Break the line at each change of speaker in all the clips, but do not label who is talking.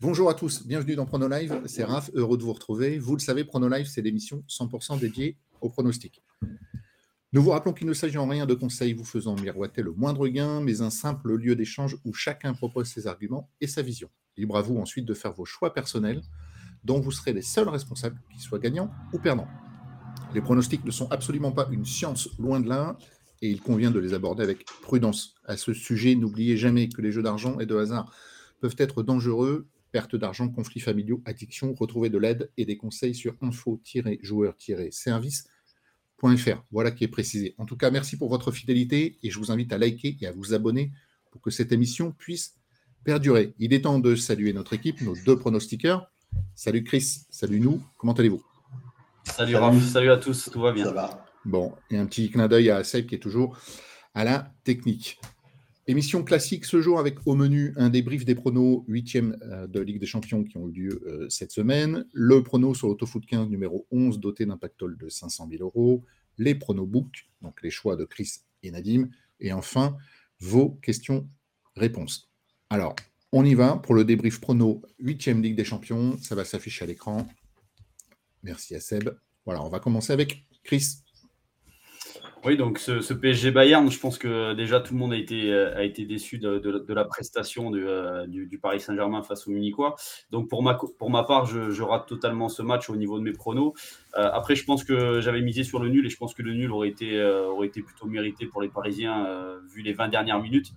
Bonjour à tous, bienvenue dans PronoLive, c'est Raph, heureux de vous retrouver. Vous le savez, PronoLive, c'est l'émission 100% dédiée au pronostic. Nous vous rappelons qu'il ne s'agit en rien de conseils vous faisant miroiter le moindre gain, mais un simple lieu d'échange où chacun propose ses arguments et sa vision. Libre à vous ensuite de faire vos choix personnels, dont vous serez les seuls responsables, qu'ils soient gagnants ou perdants. Les pronostics ne sont absolument pas une science, loin de là, et il convient de les aborder avec prudence. À ce sujet, n'oubliez jamais que les jeux d'argent et de hasard peuvent être dangereux. Perte d'argent, conflits familiaux, addiction, retrouvez de l'aide et des conseils sur info-joueur-service.fr. Voilà qui est précisé. En tout cas, merci pour votre fidélité et je vous invite à liker et à vous abonner pour que cette émission puisse perdurer. Il est temps de saluer notre équipe, nos deux pronostiqueurs. Salut Chris, salut nous, comment allez-vous?
Salut, Raph, salut à tous, tout va bien?
Bon, et un petit clin d'œil à Seb qui est toujours à la technique. Émission classique ce jour avec au menu un débrief des pronos 8e euh, de Ligue des Champions qui ont eu lieu euh, cette semaine, le prono sur l'Autofoot 15 numéro 11 doté d'un pactole de 500 000 euros, les pronos book, donc les choix de Chris et Nadim, et enfin vos questions-réponses. Alors, on y va pour le débrief prono 8e Ligue des Champions, ça va s'afficher à l'écran. Merci à Seb. Voilà, on va commencer avec Chris.
Oui, donc ce, PSG Bayern, je pense que déjà tout le monde a été, euh, a été déçu de, la prestation euh, du, Paris Saint-Germain face au Munichois. Donc pour ma, pour ma part, je, rate totalement ce match au niveau de mes pronos. Euh, après, je pense que j'avais misé sur le nul et je pense que le nul aurait été, aurait été plutôt mérité pour les Parisiens vu les 20 dernières minutes.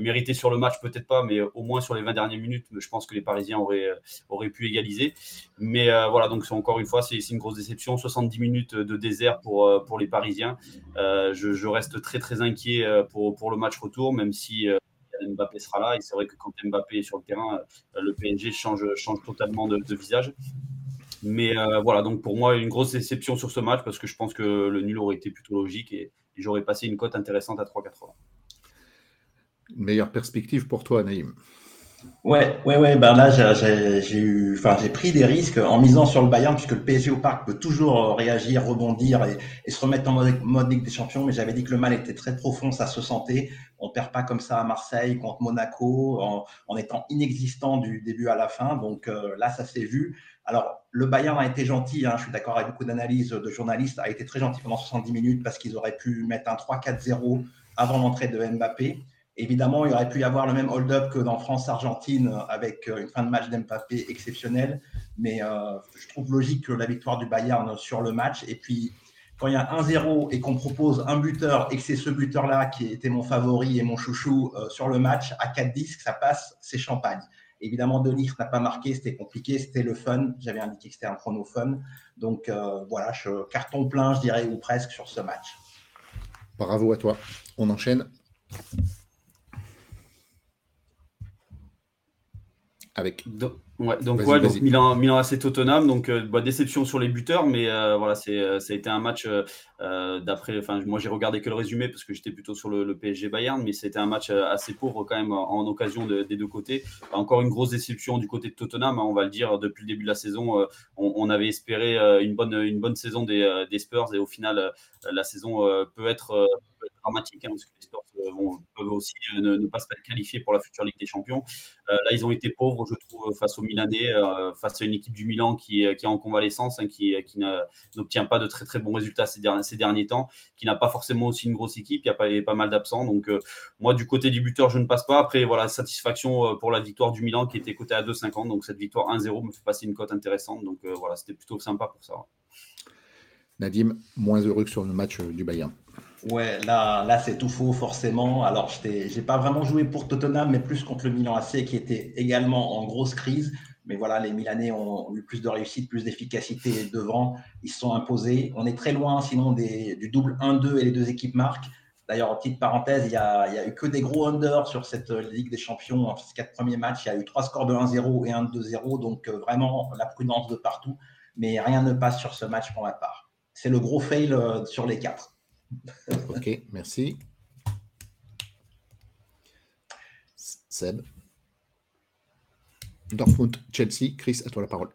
mérité sur le match, peut-être pas, mais au moins sur les 20 dernières minutes, je pense que les Parisiens auraient, auraient pu égaliser. Mais voilà, donc encore une fois, c'est une grosse déception. 70 minutes de désert pour, pour les Parisiens. Euh, je, reste très très inquiet euh, pour, pour le match retour, même si euh, Mbappé sera là. Et c'est vrai que quand Mbappé est sur le terrain, le PNG change, change totalement de, visage. Mais voilà, donc pour moi, une grosse déception sur ce match parce que je pense que le nul aurait été plutôt logique et, j'aurais passé une cote intéressante à 3,80.
Meilleure perspective pour toi, Naïm
Ouais, ouais, ouais. Ben là, j'ai eu, enfin, j'ai pris des risques en misant sur le Bayern puisque le PSG au parc peut toujours euh, réagir, rebondir et, se remettre en mode, Ligue des Champions. Mais j'avais dit que le mal était très profond, ça se sentait. On perd pas comme ça à Marseille contre Monaco en, étant inexistant du début à la fin. Donc euh, là, ça s'est vu. Alors, le Bayern a été gentil, hein, je suis d'accord avec beaucoup d'analyses de journalistes, a été très gentil pendant 70 minutes parce qu'ils auraient pu mettre un 3-4-0 avant l'entrée de Mbappé. Évidemment, il aurait pu y avoir le même hold-up que dans France-Argentine avec euh, une fin de match d'Mbappé exceptionnelle. Mais euh, je trouve logique la victoire du Bayern sur le match. Et puis, quand il y a 1-0 et qu'on propose un buteur et que c'est ce buteur-là qui était mon favori et mon chouchou euh, sur le match, à 4-10, ça passe, c'est champagne. Évidemment, Denis n'a pas marqué, c'était compliqué, c'était le fun. J'avais indiqué que c'était un chrono fun. Donc voilà, je, carton plein, je dirais, ou presque sur ce match.
Bravo à toi. On enchaîne. Avec.
Donc, donc, ouais, donc Milan, Milan assez Tottenham, donc euh, bah, déception sur les buteurs, mais euh, voilà, c'est, euh, ça a été un match d'après. Enfin, moi j'ai regardé que le résumé parce que j'étais plutôt sur le, PSG Bayern, mais c'était un match assez pauvre quand même en, occasion des deux côtés. Encore une grosse déception du côté de Tottenham, hein, on va le dire depuis le début de la saison. On, avait espéré une bonne une bonne saison des, des Spurs et au final la saison peut être dramatique, hein, parce que les Spurs euh, peuvent aussi euh, ne, pas se qualifier pour la future Ligue des Champions. Euh, là, ils ont été pauvres, je trouve, face aux Milanais, face à une équipe du Milan qui, est en convalescence, hein, qui, n'obtient pas de très très bons résultats ces derniers, temps, qui n'a pas forcément aussi une grosse équipe, il y a pas, pas mal d'absents. Donc, moi, du côté du buteur, je ne passe pas. Après, voilà, satisfaction pour la victoire du Milan qui était cotée à 2,50. Donc, cette victoire 1-0 me fait passer une cote intéressante. Donc, voilà, c'était plutôt sympa pour ça.
Nadim, moins heureux que sur le match du Bayern.
Ouais, là, là c'est tout faux, forcément. Alors, je n'ai pas vraiment joué pour Tottenham, mais plus contre le Milan AC, qui était également en grosse crise. Mais voilà, les Milanais ont eu plus de réussite, plus d'efficacité devant. Ils se sont imposés. On est très loin, sinon, du double 1-2 et les deux équipes marquent. D'ailleurs, petite parenthèse, il n'y a, a, eu que des gros under sur cette Ligue des Champions. En ces quatre premiers matchs, il y a eu trois scores de 1-0 et 1-2-0. Donc, euh, vraiment, la prudence de partout. Mais rien ne passe sur ce match pour ma part. C'est le gros fail euh, sur les quatre.
Ok, merci. Seb. Dortmund, Chelsea. Chris, à toi la parole.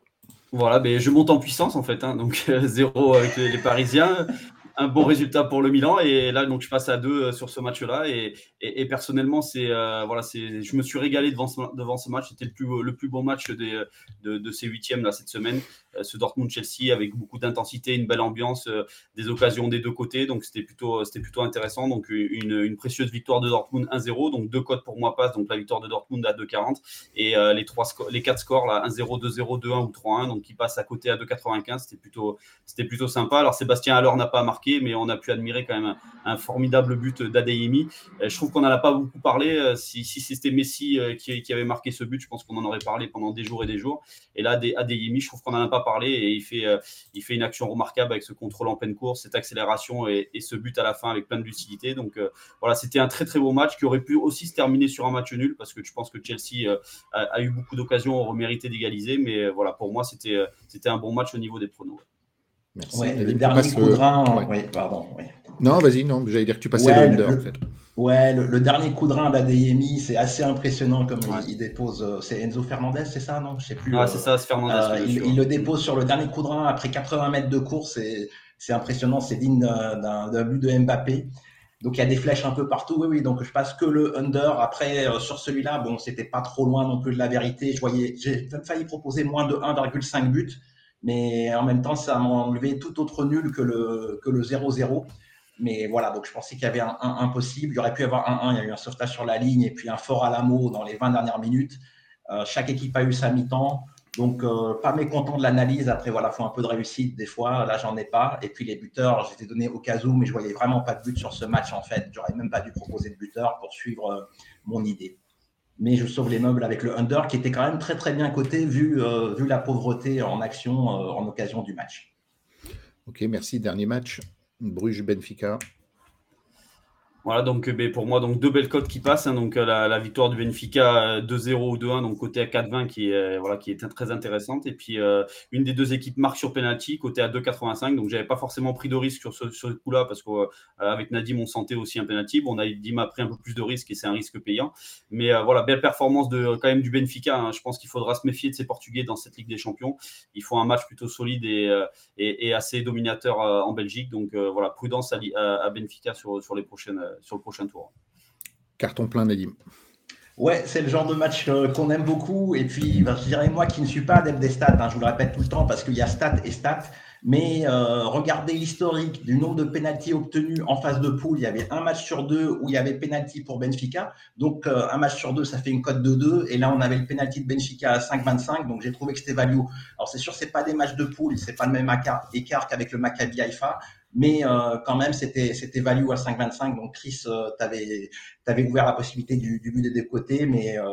Voilà, ben, je monte en puissance en fait. Hein, donc, zéro avec les, Parisiens. un, bon résultat pour le Milan. Et là, donc, je passe à deux sur ce match-là. Et, et, personnellement, c'est voilà, c'est, je me suis régalé devant ce, match. C'était le plus, le beau match de, de, ces huitièmes là, cette semaine. Ce Dortmund-Chelsea avec beaucoup d'intensité, une belle ambiance, des occasions des deux côtés. Donc, c'était plutôt, c'était plutôt intéressant. Donc, une, précieuse victoire de Dortmund 1-0. Donc, deux codes pour moi passent. Donc, la victoire de Dortmund à 2,40 et les, trois les quatre scores là, 1-0, 2-0, 2-1 ou 3-1. Donc, qui passent à côté à 2,95. C'était plutôt, c'était plutôt sympa. Alors, Sébastien alors n'a pas marqué, mais on a pu admirer quand même un, formidable but d'Adeyemi. Je trouve qu'on n'en a pas beaucoup parlé. Si, c'était Messi qui, avait marqué ce but, je pense qu'on en aurait parlé pendant des jours et des jours. Et là, Adeyemi, je trouve qu'on n'en a pas parlé et il fait, il fait une action remarquable avec ce contrôle en pleine course, cette accélération et, ce but à la fin avec plein de lucidité. Donc voilà, c'était un très très beau match qui aurait pu aussi se terminer sur un match nul parce que je pense que Chelsea a, eu beaucoup d'occasions, mérité d'égaliser. Mais voilà, pour moi, c'était un bon match au niveau des pronos.
Merci. le dernier coup de rein, oui, pardon.
Non, vas-y, non, j'allais dire que tu passais le under, en fait.
Ouais, le, dernier coup de rein d'Adeyemi, c'est assez impressionnant comme il, dépose. Euh, c'est Enzo Fernandez, c'est ça, non?
Je sais plus. Ah, c'est ça, c'est Fernandez.
Euh, il, le dépose sur le dernier coup de rein après 80 mètres de course. C'est impressionnant, c'est digne d'un but de Mbappé. Donc il y a des flèches un peu partout. Oui, oui. Donc je passe que le under. Après, euh, sur celui-là, bon, c'était pas trop loin non plus de la vérité. Je voyais, j'ai failli proposer moins de 1,5 buts mais en même temps, ça m'a enlevé tout autre nul que le, que le 0-0. Mais voilà, donc je pensais qu'il y avait un 1 impossible. Il y aurait pu y avoir un 1, il y a eu un sauvetage sur la ligne et puis un fort à l'amour dans les 20 dernières minutes. Euh, chaque équipe a eu sa mi-temps. Donc, euh, pas mécontent de l'analyse. Après, voilà, il faut un peu de réussite des fois. Là, j'en ai pas. Et puis, les buteurs, j'étais donné au cas où, mais je voyais vraiment pas de but sur ce match, en fait. J'aurais même pas dû proposer de buteur pour suivre euh, mon idée mais je sauve les meubles avec le under qui était quand même très très bien coté vu, euh, la pauvreté en action euh, en occasion du match.
Ok, merci. Dernier match, Bruges-Benfica.
Voilà, donc ben, pour moi, donc deux belles cotes qui passent. Hein. donc la, victoire du Benfica 2-0 ou 2-1, donc côté à 4-20 qui est voilà qui est très intéressante. Et puis une des deux équipes marque sur penalty côté à 2,85. Donc j'avais pas forcément pris de risque sur ce, coup-là parce qu'avec Nadim on sentait aussi un penalty. Bon, on a Nadim pris un peu plus de risque et c'est un risque payant. Mais voilà, belle performance de quand même du Benfica. Hein. Je pense qu'il faudra se méfier de ces Portugais dans cette Ligue des Champions. Il faut un match plutôt solide et, assez dominateur en Belgique. Donc voilà, prudence à, Benfica sur les prochaines sur le prochain tour.
Carton plein, Nadim.
Ouais, c'est le genre de match euh, qu'on aime beaucoup. Et puis, ben, je dirais, moi qui ne suis pas adepte des stats, hein, je vous le répète tout le temps parce qu'il y a stats et stats. Mais euh, regardez l'historique du nombre de pénalties obtenus en phase de poule. Il y avait un match sur deux où il y avait pénalty pour Benfica. Donc, euh, un match sur deux, ça fait une cote de 2. Et là, on avait le pénalty de Benfica à 5,25. Donc, j'ai trouvé que c'était value. Alors, c'est sûr, c'est pas des matchs de poule. C'est pas le même écart qu'avec le Maccabi Haïfa mais euh, quand même, c'était c'était value à 5,25. Donc, Chris, euh, tu avais, ouvert la possibilité du, du but des deux côtés, mais euh,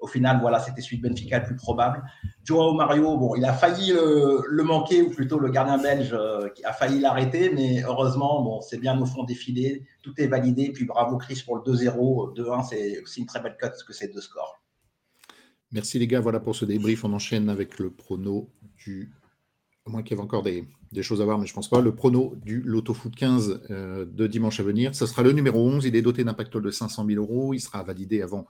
au final, voilà, c'était celui de Benfica le plus probable. Joao Mario, bon, il a failli le, manquer, ou plutôt le gardien belge qui a failli l'arrêter, mais heureusement, bon, c'est bien au fond défilé, tout est validé. Puis bravo Chris pour le 2-0, 2-1, c'est aussi une très belle cote que ces deux scores.
Merci les gars, voilà pour ce débrief. On enchaîne avec le prono du. À moins qu'il y ait encore des, choses à voir, mais je pense pas. Le prono du Loto Foot 15 euh, de dimanche à venir, ce sera le numéro 11. Il est doté d'un pactole de 500 000 euros. Il sera validé avant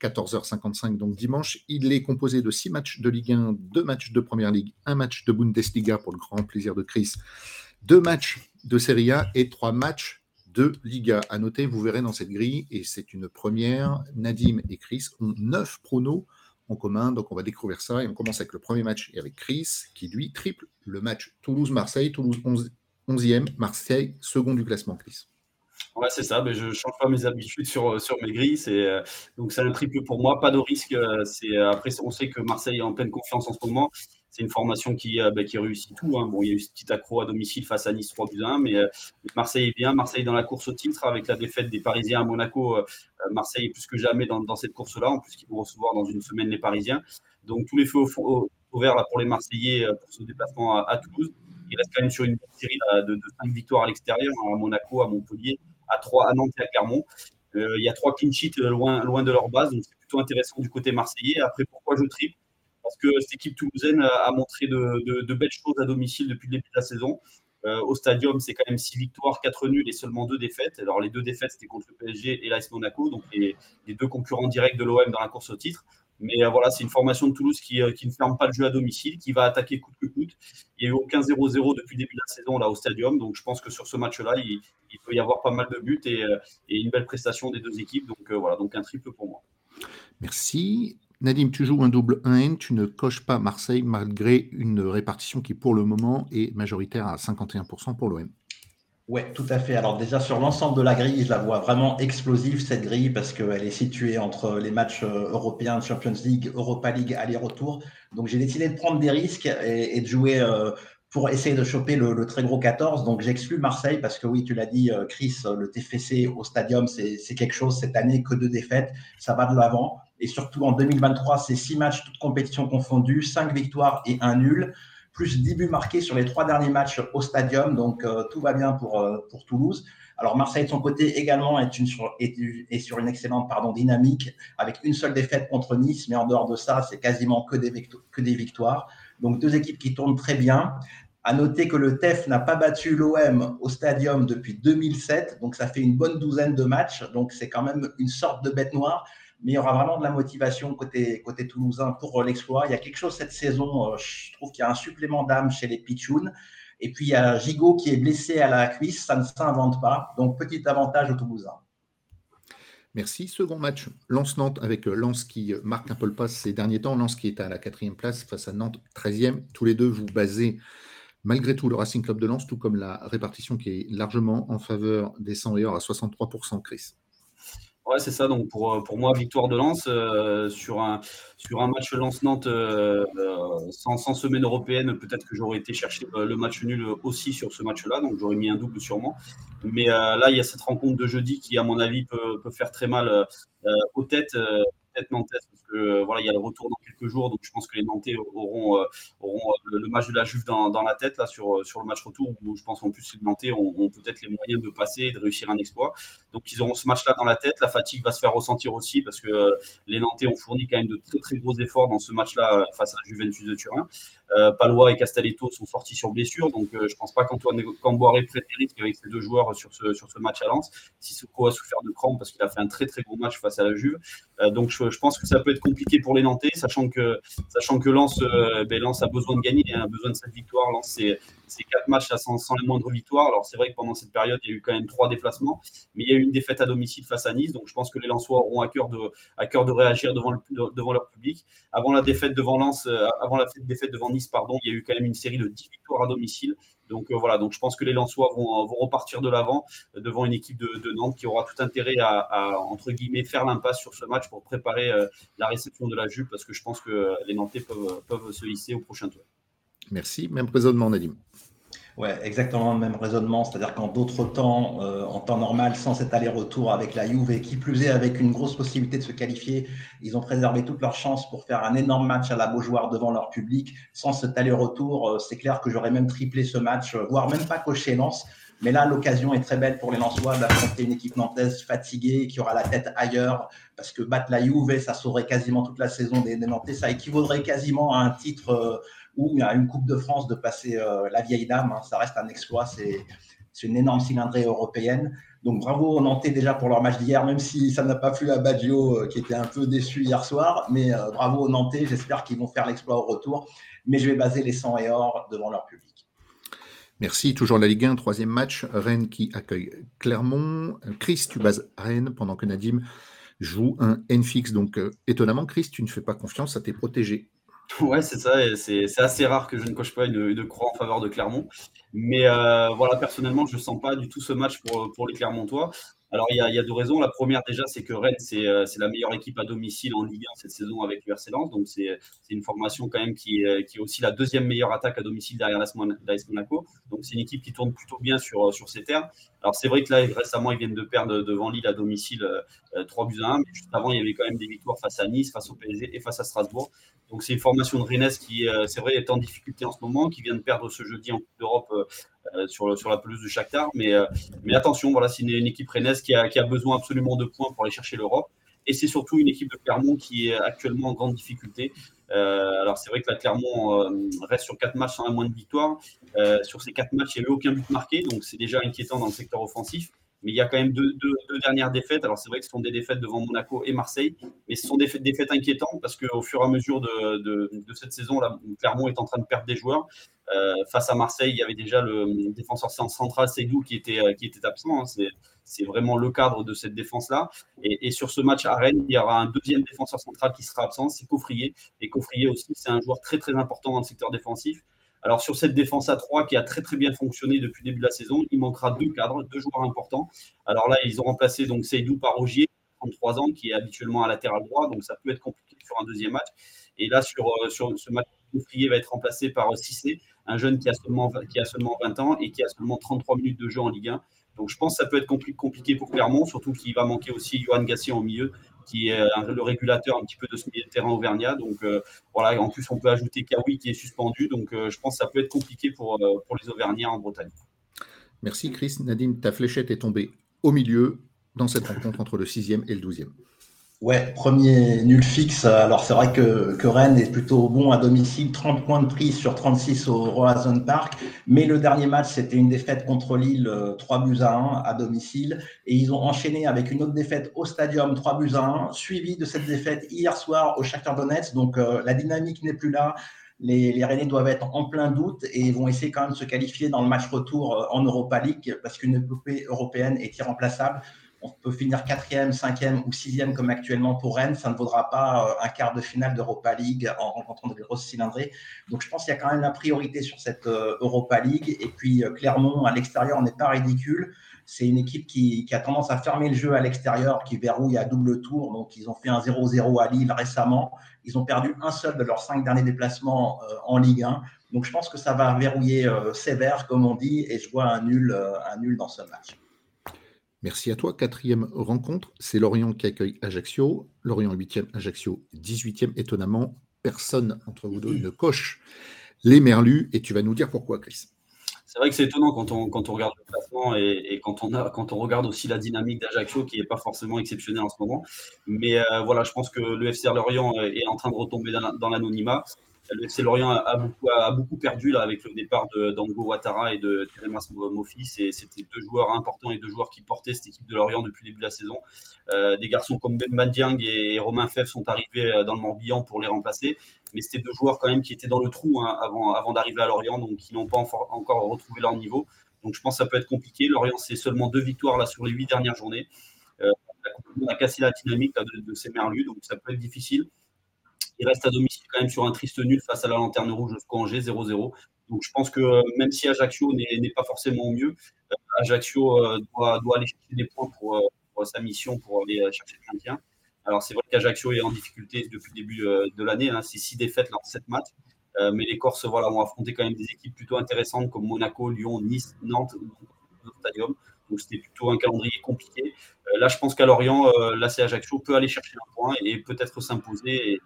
14h55, donc dimanche. Il est composé de 6 matchs de Ligue 1, 2 matchs de Première Ligue, un match de Bundesliga pour le grand plaisir de Chris, 2 matchs de Serie A et 3 matchs de Liga. À noter, vous verrez dans cette grille, et c'est une première, Nadim et Chris ont 9 pronos commun. Donc on va découvrir ça et on commence avec le premier match et avec Chris qui lui triple le match Toulouse-Marseille, Toulouse 11, e Marseille second du classement Chris.
Ouais, c'est ça. Mais je ne change pas mes habitudes sur, sur mes grilles. C'est, euh, donc, c'est un triple pour moi. Pas de risque. Euh, c'est, après, on sait que Marseille est en pleine confiance en ce moment. C'est une formation qui, euh, bah, réussit tout. Hein. Bon, il y a eu ce petit accro à domicile face à Nice 3 1, mais Marseille est bien. Marseille dans la course au titre avec la défaite des Parisiens à Monaco. Marseille est plus que jamais dans, cette course-là. En plus, qu'ils vont recevoir dans une semaine les Parisiens. Donc, tous les feux ouverts pour les Marseillais pour ce déplacement à, Toulouse. Il reste quand même sur une série de, de 5 victoires à l'extérieur, hein, à Monaco, à Montpellier, à, 3, à Nantes et à Clermont. Euh, il y a trois clean sheets euh, loin, loin de leur base, donc c'est plutôt intéressant du côté marseillais. Après, pourquoi je triple? Parce que cette équipe toulousaine a montré de, belles choses à domicile depuis le début de la saison. Euh, au stadium, c'est quand même six victoires, quatre nuls et seulement deux défaites. Alors, les deux défaites, c'était contre le PSG et l'AS Monaco, donc les, deux concurrents directs de l'OM dans la course au titre. Mais voilà, c'est une formation de Toulouse qui, qui, ne ferme pas le jeu à domicile, qui va attaquer coûte que coûte Il n'y a eu aucun 0-0 depuis le début de la saison là au stadium. Donc je pense que sur ce match-là, il, peut y avoir pas mal de buts et, et une belle prestation des deux équipes. Donc voilà, donc un triple pour moi.
Merci. Nadim, tu joues un double 1N, tu ne coches pas Marseille malgré une répartition qui pour le moment est majoritaire à 51% pour l'OM.
Oui, tout à fait. Alors déjà sur l'ensemble de la grille, je la vois vraiment explosive cette grille parce qu'elle est située entre les matchs euh, européens, Champions League, Europa League, aller-retour. Donc j'ai décidé de prendre des risques et, de jouer euh, pour essayer de choper le, très gros 14. Donc j'exclus Marseille parce que oui, tu l'as dit, euh, Chris, le TFC au stadium, c'est quelque chose cette année que deux défaites, ça va de l'avant. Et surtout en 2023, c'est six matchs, toutes compétitions confondues, cinq victoires et un nul plus 10 buts marqués sur les trois derniers matchs au stadium. Donc, euh, tout va bien pour, euh, pour Toulouse. Alors, Marseille, de son côté, également est, sur une excellente dynamique, avec une seule défaite contre Nice. Mais en dehors de ça, c'est quasiment que des, que des victoires. Donc, deux équipes qui tournent très bien. À noter que le TEF n'a pas battu l'OM au stadium depuis 2007. Donc, ça fait une bonne douzaine de matchs. Donc, c'est quand même une sorte de bête noire mais il y aura vraiment de la motivation côté, côté toulousain pour euh, l'exploit. Il y a quelque chose cette saison, euh, je trouve qu'il y a un supplément d'âme chez les Pichounes. Et puis il y a Gigot qui est blessé à la cuisse, ça ne s'invente pas. Donc petit avantage aux Toulousains.
Merci. Second match, Lens-Nantes avec euh, Lens qui marque un peu le pas ces derniers temps. Lens qui est à la quatrième place face à Nantes 13e. Tous les deux, vous basez malgré tout le Racing Club de Lens, tout comme la répartition qui est largement en faveur des 100 à 63%, Chris.
Ouais, c'est ça. Donc pour, pour moi, victoire de Lens euh, sur, un, sur un match Lens-Nantes euh, euh, sans, sans, semaine européenne, peut-être que j'aurais été chercher le match nul aussi sur ce match-là. Donc j'aurais mis un double sûrement. Mais là, il y a cette rencontre de jeudi qui, à mon avis, peut, peut faire très mal aux têtes tête nantaise parce euh, voilà, il y a le retour dans quelques jours, donc je pense que les Nantais auront, euh, euh, le, match de la Juve dans, la tête là sur, le match retour où je pense en plus les Nantais ont, peut-être les moyens de passer et de réussir un exploit. Donc ils auront ce match-là dans la tête. La fatigue va se faire ressentir aussi parce que les Nantais ont fourni quand même de très très gros efforts dans ce match-là face à la Juventus de Turin. Euh, Palois et Castelletto sont sortis sur blessure, donc euh, je pense pas qu'Antoine Camboire prenne des risques avec ces deux joueurs sur ce, sur ce match à Lens. Sissoko a souffert de crampes parce qu'il a fait un très très gros match face à la Juve. Euh, donc je, pense que ça peut être compliqué pour les Nantais, sachant que, sachant que Lens, ben, Lens a besoin de gagner, a besoin de cette victoire. Lens, c'est ces quatre matchs sans, sans les moindres victoires. Alors c'est vrai que pendant cette période, il y a eu quand même trois déplacements, mais il y a eu une défaite à domicile face à Nice. Donc je pense que les Lensois auront à cœur de, à cœur de réagir devant, le, devant leur public. Avant la défaite devant Lens, euh, avant la défaite devant Nice, pardon, il y a eu quand même une série de 10 victoires à domicile. Donc euh, voilà, donc je pense que les Lensois vont, vont repartir de l'avant devant une équipe de, Nantes qui aura tout intérêt à, entre guillemets faire l'impasse sur ce match pour préparer euh, la réception de la Juve parce que je pense que les Nantais peuvent, peuvent se hisser au prochain tour.
Merci. Même raisonnement, Nadim.
Ouais, exactement le même raisonnement. C'est-à-dire qu'en d'autres temps, euh, en temps normal, sans cet aller-retour avec la Juve et qui plus est avec une grosse possibilité de se qualifier, ils ont préservé toutes leurs chances pour faire un énorme match à la Beaujoire devant leur public. Sans cet aller-retour, euh, c'est clair que j'aurais même triplé ce match, euh, voire même pas coché Lens. Mais là, l'occasion est très belle pour les Lensois d'affronter une équipe nantaise fatiguée qui aura la tête ailleurs parce que battre la Juve, ça saurait quasiment toute la saison des, des Nantais. Ça équivaudrait quasiment à un titre ou a une Coupe de France de passer euh, la vieille dame. Hein. ça reste un exploit. C'est une énorme cylindrée européenne. Donc bravo aux Nantais déjà pour leur match d'hier, même si ça n'a pas plu à Baggio euh, qui était un peu déçu hier soir. Mais euh, bravo aux Nantais, j'espère qu'ils vont faire l'exploit au retour. Mais je vais baser les 100 et or devant leur public.
Merci. Toujours la Ligue 1, troisième match. Rennes qui accueille Clermont. Chris, tu bases Rennes pendant que Nadim joue un N-Fix. Donc étonnamment, Chris, tu ne fais pas confiance à tes protégés.
Ouais, c'est ça. C'est assez rare que je ne coche pas une, croix en faveur de Clermont. Mais euh, voilà, personnellement, je ne sens pas du tout ce match pour, pour les Clermontois. Alors, il y, a, deux raisons. La première, déjà, c'est que Rennes, c'est euh, la meilleure équipe à domicile en Ligue 1 cette saison avec l'URC Lens. Donc, c'est une formation quand même qui, qui, est aussi la deuxième meilleure attaque à domicile derrière l'AS Monaco. Donc, c'est une équipe qui tourne plutôt bien sur, sur ses terres. Alors, c'est vrai que là, récemment, ils viennent de perdre devant Lille à domicile 3 euh, buts à 1. Mais juste avant, il y avait quand même des victoires face à Nice, face au PSG et face à Strasbourg. Donc, c'est une formation de Rennes qui, euh, c'est vrai, est en difficulté en ce moment, qui vient de perdre ce jeudi en Coupe d'Europe euh, sur, la pelouse de Shakhtar. Mais, euh, mais attention, voilà, c'est une, équipe rennaise qui a, qui a besoin absolument de points pour aller chercher l'Europe. Et c'est surtout une équipe de Clermont qui est actuellement en grande difficulté. Euh, alors c'est vrai que la Clermont reste sur quatre matchs sans la moindre victoire. sur ces quatre matchs, il n'y a eu aucun but marqué, donc c'est déjà inquiétant dans le secteur offensif. Mais il y a quand même deux, dernières défaites. Alors c'est vrai que ce sont des défaites devant Monaco et Marseille, mais ce sont des défaites, inquiétantes parce qu'au fur et à mesure de, cette saison, Clermont est en train de perdre des joueurs. Euh, face à Marseille, il y avait déjà le défenseur central Seydou qui était, euh, qui était absent. Hein. C'est vraiment le cadre de cette défense-là. Et, sur ce match à Rennes, il y aura un deuxième défenseur central qui sera absent, c'est Coffrier. Et Coffrier aussi, c'est un joueur très très important dans le secteur défensif. Alors sur cette défense à 3 qui a très très bien fonctionné depuis le début de la saison, il manquera deux cadres, deux joueurs importants. Alors là, ils ont remplacé donc Seydou par Rogier, 33 ans, qui est habituellement à latéral droit, donc ça peut être compliqué sur un deuxième match. Et là, sur, euh, ce match, Coffrier va être remplacé par Cissé, un jeune qui a, seulement, qui a seulement 20 ans et qui a seulement 33 minutes de jeu en Ligue 1. Donc je pense que ça peut être compliqué pour Clermont, surtout qu'il va manquer aussi Johan Gassier au milieu, qui est le régulateur un petit peu de ce milieu de terrain auvergnat. Donc euh, voilà, en plus on peut ajouter Kawi qui est suspendu. Donc euh, je pense que ça peut être compliqué pour, euh, pour les Auvergnats en Bretagne.
Merci Chris. Nadine, ta fléchette est tombée au milieu dans cette rencontre entre le 6e et le 12e.
Ouais, premier nul fixe. Alors c'est vrai que, que, Rennes est plutôt bon à domicile, 30 points de prise sur 36 au Roazhon Park. Mais le dernier match, c'était une défaite contre Lille, 3 euh, buts à 1 à domicile. Et ils ont enchaîné avec une autre défaite au Stadium, 3 buts à 1, suivi de cette défaite hier soir au Shakhtar Donetsk. Donc euh, la dynamique n'est plus là. Les, les Rennais doivent être en plein doute et vont essayer quand même de se qualifier dans le match retour euh, en Europa League parce qu'une épopée européenne est irremplaçable on peut finir quatrième, cinquième ou sixième comme actuellement pour Rennes, ça ne vaudra pas euh, un quart de finale d'Europa League en rencontrant des grosses cylindrées. Donc je pense qu'il y a quand même la priorité sur cette euh, Europa League. Et puis euh, Clermont, à l'extérieur, n'est pas ridicule. C'est une équipe qui, a tendance à fermer le jeu à l'extérieur, qui verrouille à double tour. Donc ils ont fait un 0-0 à Lille récemment. Ils ont perdu un seul de leurs cinq derniers déplacements en Ligue 1. Donc je pense que ça va verrouiller sévère, comme on dit, et je vois un nul, un nul dans ce match.
Merci à toi. Quatrième rencontre, c'est Lorient qui accueille Ajaccio. Lorient 8e, Ajaccio 18e. Étonnamment, personne entre vous deux ne coche les Merlus. Et tu vas nous dire pourquoi, Chris.
C'est vrai que c'est étonnant quand on, regarde le classement et, quand, on regarde aussi la dynamique d'Ajaccio qui n'est pas forcément exceptionnelle en ce moment. Mais euh, voilà, je pense que le FC Lorient est en train de retomber dans l'anonymat. Le FC Lorient a, beaucoup, a, beaucoup, perdu là, avec le départ d'Ango Ouattara et de Teremas Mofi. C'était deux joueurs importants et deux joueurs qui portaient cette équipe de Lorient depuis le début de la saison. Euh, des garçons comme Ben Mandiang et Romain Feff sont arrivés euh, dans le Morbihan pour les remplacer. Mais c'était deux joueurs quand même qui étaient dans le trou hein, avant, avant d'arriver à Lorient, donc qui n'ont pas encore retrouvé leur niveau. Donc je pense que ça peut être compliqué. Lorient, c'est seulement deux victoires là, sur les huit dernières journées. Euh, on a cassé la dynamique de, de, ces merlus, donc ça peut être difficile. Il reste à domicile quand même sur un triste nul face à la Lanterne Rouge jusqu'au Angers, 0-0. Donc je pense que euh, même si Ajaccio n'est pas forcément au mieux, euh, Ajaccio euh, doit, aller chercher des points pour, sa mission, pour aller chercher le maintien. Alors c'est vrai qu'Ajaccio est en difficulté depuis le début de l'année, hein. c'est six défaites lors de sept matchs. mais les Corses voilà, vont affronter quand même des équipes plutôt intéressantes comme Monaco, Lyon, Nice, Nantes, Stadium. Donc c'était plutôt un calendrier compliqué. là, je pense qu'à Lorient, l'AC Ajaccio peut aller chercher un point et peut-être s'imposer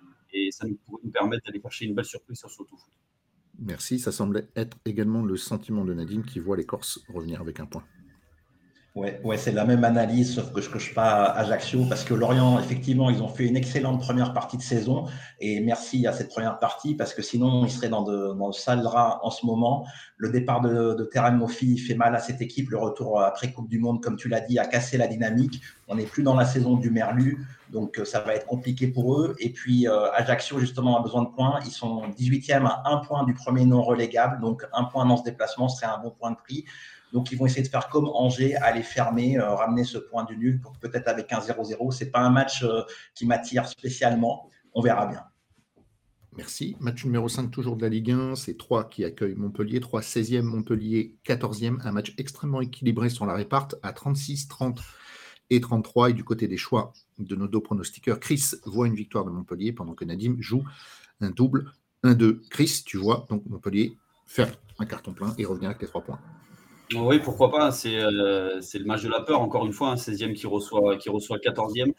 ça nous, pourrait nous permettre d'aller chercher une belle surprise sur ce foot.
Merci, ça semblait être également le sentiment de Nadine qui voit les Corses revenir avec un point.
Ouais, ouais c'est la même analyse, sauf que je ne coche pas Ajaccio, parce que Lorient, effectivement, ils ont fait une excellente première partie de saison, et merci à cette première partie, parce que sinon, ils seraient dans, de, dans le sale drap en ce moment. Le départ de, de Terran Mofi fait mal à cette équipe, le retour après Coupe du Monde, comme tu l'as dit, a cassé la dynamique. On n'est plus dans la saison du Merlu, donc euh, ça va être compliqué pour eux. Et puis euh, Ajaccio, justement, a besoin de points. Ils sont 18e à un point du premier non relégable, donc un point dans ce déplacement serait un bon point de prix. Donc, ils vont essayer de faire comme Angers, aller fermer, euh, ramener ce point du nul peut-être avec un 0-0. Ce n'est pas un match euh, qui m'attire spécialement. On verra bien.
Merci. Match numéro 5, toujours de la Ligue 1. C'est 3 qui accueille Montpellier. 3, 16e, Montpellier, 14e. Un match extrêmement équilibré sur la réparte à 36, 30 et 33. Et du côté des choix de nos deux pronostiqueurs, Chris voit une victoire de Montpellier pendant que Nadim joue un double 1-2. Chris, tu vois donc Montpellier faire un carton plein et revenir avec les 3 points.
Oui, pourquoi pas. Euh, c'est le match de la peur, encore une fois, un 16e qui reçoit, qui reçoit 14e.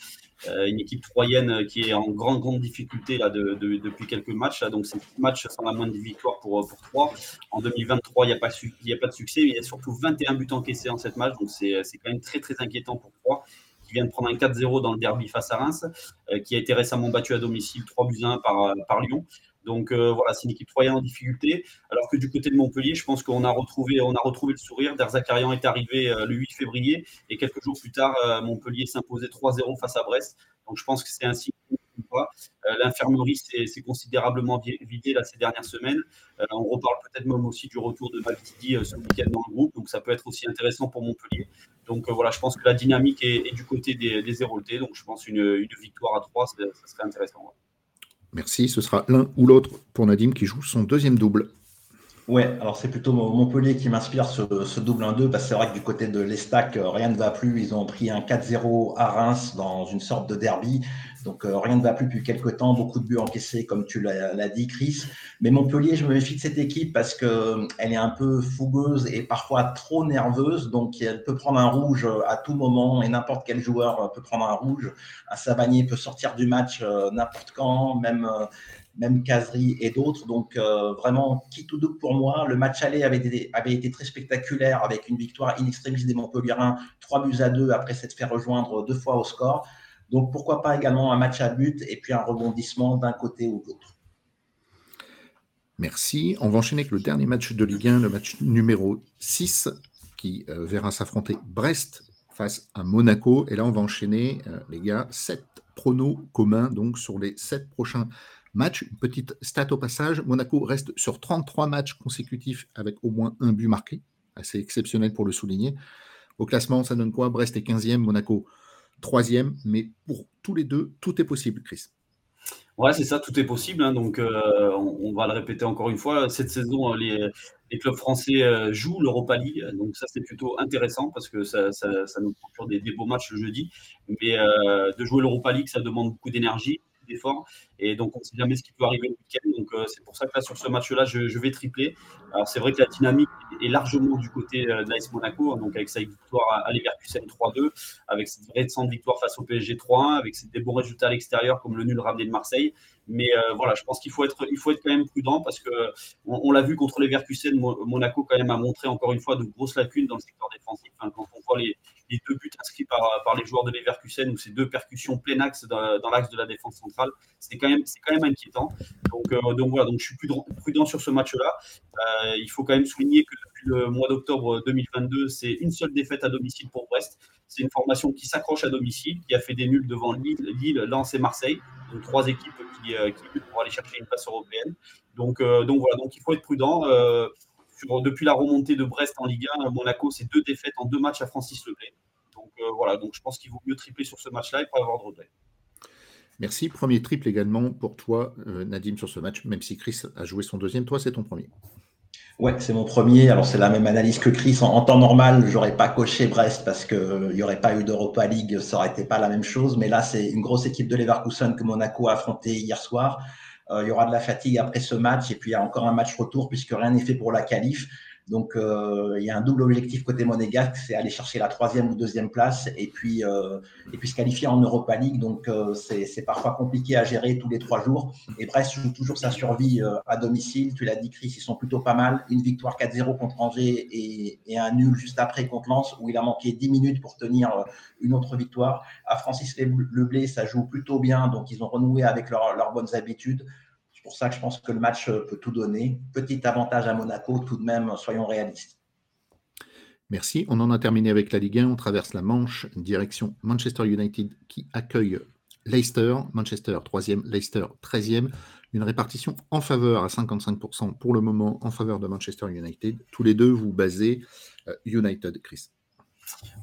Euh, une équipe troyenne qui est en grande, grande difficulté là, depuis quelques matchs. Donc, c'est un match sans la moindre victoire pour, pour 3. En 2023, il n'y a, pas, a pas de succès. Il y a surtout 21 buts encaissés en cette match. Donc, c'est quand même très, très inquiétant pour 3 qui vient de prendre un 4-0 dans le derby face à Reims, euh, qui a été récemment battu à domicile 3 buts 1 par, par Lyon. Donc voilà, c'est une équipe troyenne en difficulté. Alors que du côté de Montpellier, je pense qu'on a retrouvé, on a retrouvé le sourire. Derzakarian est arrivé le 8 février et quelques jours plus tard, Montpellier s'imposait 3-0 face à Brest. Donc je pense que c'est ainsi euh, l'infirmerie s'est considérablement vidée là, ces dernières semaines. Euh, on reparle peut-être même aussi du retour de Mavidi euh, ce week-end dans le groupe, donc ça peut être aussi intéressant pour Montpellier. Donc voilà, je pense que la dynamique est, du côté des, des donc je pense une victoire à 3, ça, serait intéressant.
Merci, ce sera l'un ou l'autre pour Nadim qui joue son deuxième double.
Ouais, alors c'est plutôt Montpellier qui m'inspire ce, double 1-2, parce que c'est vrai que du côté de l'Estac, rien ne va plus. Ils ont pris un 4-0 à Reims dans une sorte de derby. Donc euh, rien ne va plus depuis quelques temps, beaucoup de buts encaissés, comme tu l'as dit, Chris. Mais Montpellier, je me méfie de cette équipe parce qu'elle euh, est un peu fougueuse et parfois trop nerveuse. Donc elle peut prendre un rouge à tout moment et n'importe quel joueur peut prendre un rouge. Un Savanier peut sortir du match euh, n'importe quand, même même Casery et d'autres. Donc vraiment, qui tout double pour moi. Le match aller avait avait été très spectaculaire avec une victoire in extremis des Montpellierins, 3 buts à 2 après s'être fait rejoindre deux fois au score. Donc pourquoi pas également un match à but et puis un rebondissement d'un côté ou de l'autre.
Merci. On va enchaîner avec le dernier match de Ligue 1, le match numéro 6, qui euh, verra s'affronter Brest face à Monaco. Et là, on va enchaîner, euh, les gars, 7 pronos communs donc sur les 7 prochains matchs. Une petite stat au passage. Monaco reste sur 33 matchs consécutifs avec au moins un but marqué. Assez exceptionnel pour le souligner. Au classement, ça donne quoi? Brest est 15e, Monaco troisième, mais pour tous les deux, tout est possible, Chris.
Ouais, c'est ça, tout est possible. Hein. donc, euh, on, va le répéter encore une fois. Cette saison, les, clubs français euh, jouent l'Europa League. Donc, ça, c'est plutôt intéressant parce que ça, nous procure des, beaux matchs le jeudi. Mais euh, de jouer l'Europa League, ça demande beaucoup d'énergie d'efforts. Et donc, on ne sait jamais ce qui peut arriver le week-end. Donc, euh, c'est pour ça que là, sur ce match-là, je, vais tripler. Alors, c'est vrai que la dynamique est largement du côté euh, de l'AS Monaco, hein, donc avec sa victoire à Leverkusen 3-2, avec cette récente victoire face au PSG 3-1, avec des bons résultats à l'extérieur, comme le nul ramené de Marseille. Mais euh, voilà, je pense qu'il faut être, il faut être quand même prudent parce que on, l'a vu contre Leverkusen, Monaco quand même a montré encore une fois de grosses lacunes dans le secteur défensif. quand on voit les, deux buts inscrits par, les joueurs de Leverkusen ou ces deux percussions plein axe dans, l'axe de la défense centrale, c'est quand c'est quand même inquiétant. Donc, euh, voilà, donc je suis prudent, prudent sur ce match-là. Euh, il faut quand même souligner que depuis le mois d'octobre 2022, c'est une seule défaite à domicile pour Brest. C'est une formation qui s'accroche à domicile, qui a fait des nuls devant Lille, Lille Lens et Marseille, donc trois équipes qui, euh, qui pour aller chercher une place européenne. Donc, donc voilà, donc il faut être prudent. depuis la remontée de Brest en Ligue 1, Monaco, c'est deux défaites en deux matchs à Francis Leblay. Donc voilà, donc je pense qu'il vaut mieux tripler sur ce match-là et pas avoir de regret.
Merci. Premier triple également pour toi, euh, Nadim, sur ce match, même si Chris a joué son deuxième. Toi, c'est ton premier.
Ouais, c'est mon premier. Alors, c'est la même analyse que Chris. En, temps normal, j'aurais pas coché Brest parce qu'il euh, n'y aurait pas eu d'Europa League. Ça aurait été pas la même chose. Mais là, c'est une grosse équipe de Leverkusen que Monaco a affronté hier soir. Euh, il y aura de la fatigue après ce match. Et puis, il y a encore un match retour puisque rien n'est fait pour la qualif. Donc, euh, il y a un double objectif côté monégasque, c'est aller chercher la troisième ou deuxième place et puis, euh, et puis se qualifier en Europa League. Donc, euh, c'est parfois compliqué à gérer tous les trois jours. Et Brest joue toujours sa survie à domicile. Tu l'as dit, Chris, ils sont plutôt pas mal. Une victoire 4-0 contre Angers et, et, un nul juste après contre Lens, où il a manqué 10 minutes pour tenir une autre victoire. À Francis Leblé, ça joue plutôt bien. Donc, ils ont renoué avec leurs bonnes habitudes. C'est pour ça que je pense que le match euh, peut tout donner. Petit avantage à Monaco, tout de même, soyons réalistes.
Merci. On en a terminé avec la Ligue 1. On traverse la Manche, direction Manchester United qui accueille Leicester. Manchester 3e, Leicester 13e. Une répartition en faveur à 55% pour le moment en faveur de Manchester United. Tous les deux, vous basez euh, United, Chris.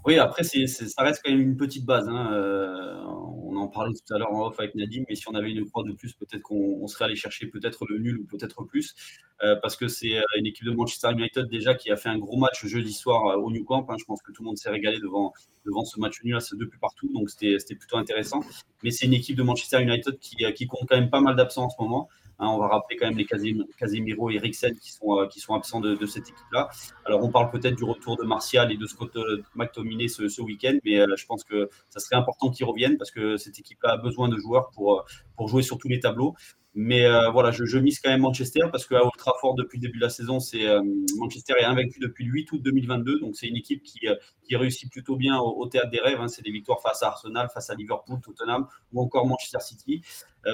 Oui, après, ça reste quand même une petite base. Hein. Euh, on en parlait tout à l'heure en off avec Nadim, mais si on avait une croix de plus, peut-être qu'on serait allé chercher peut-être le nul ou peut-être plus. Euh, parce que c'est euh, une équipe de Manchester United déjà qui a fait un gros match jeudi soir au New Camp. Hein. Je pense que tout le monde s'est régalé devant, devant ce match nul à ce depuis partout, donc c'était plutôt intéressant. Mais c'est une équipe de Manchester United qui, qui compte quand même pas mal d'absents en ce moment. Hein, on va rappeler quand même les Casemiro et Eriksen qui sont, euh, absents de, cette équipe-là. Alors, on parle peut-être du retour de Martial et de Scott euh, McTominay ce, week-end, mais euh, je pense que ça serait important qu'ils reviennent parce que cette équipe-là a besoin de joueurs pour jouer sur tous les tableaux. Mais euh, voilà, je, mise quand même Manchester parce qu'à Old Trafford, depuis le début de la saison, c'est euh, Manchester est invaincu depuis le 8 août 2022. Donc, c'est une équipe qui, qui, réussit plutôt bien au, théâtre des rêves. Hein. C'est des victoires face à Arsenal, face à Liverpool, Tottenham ou encore Manchester City.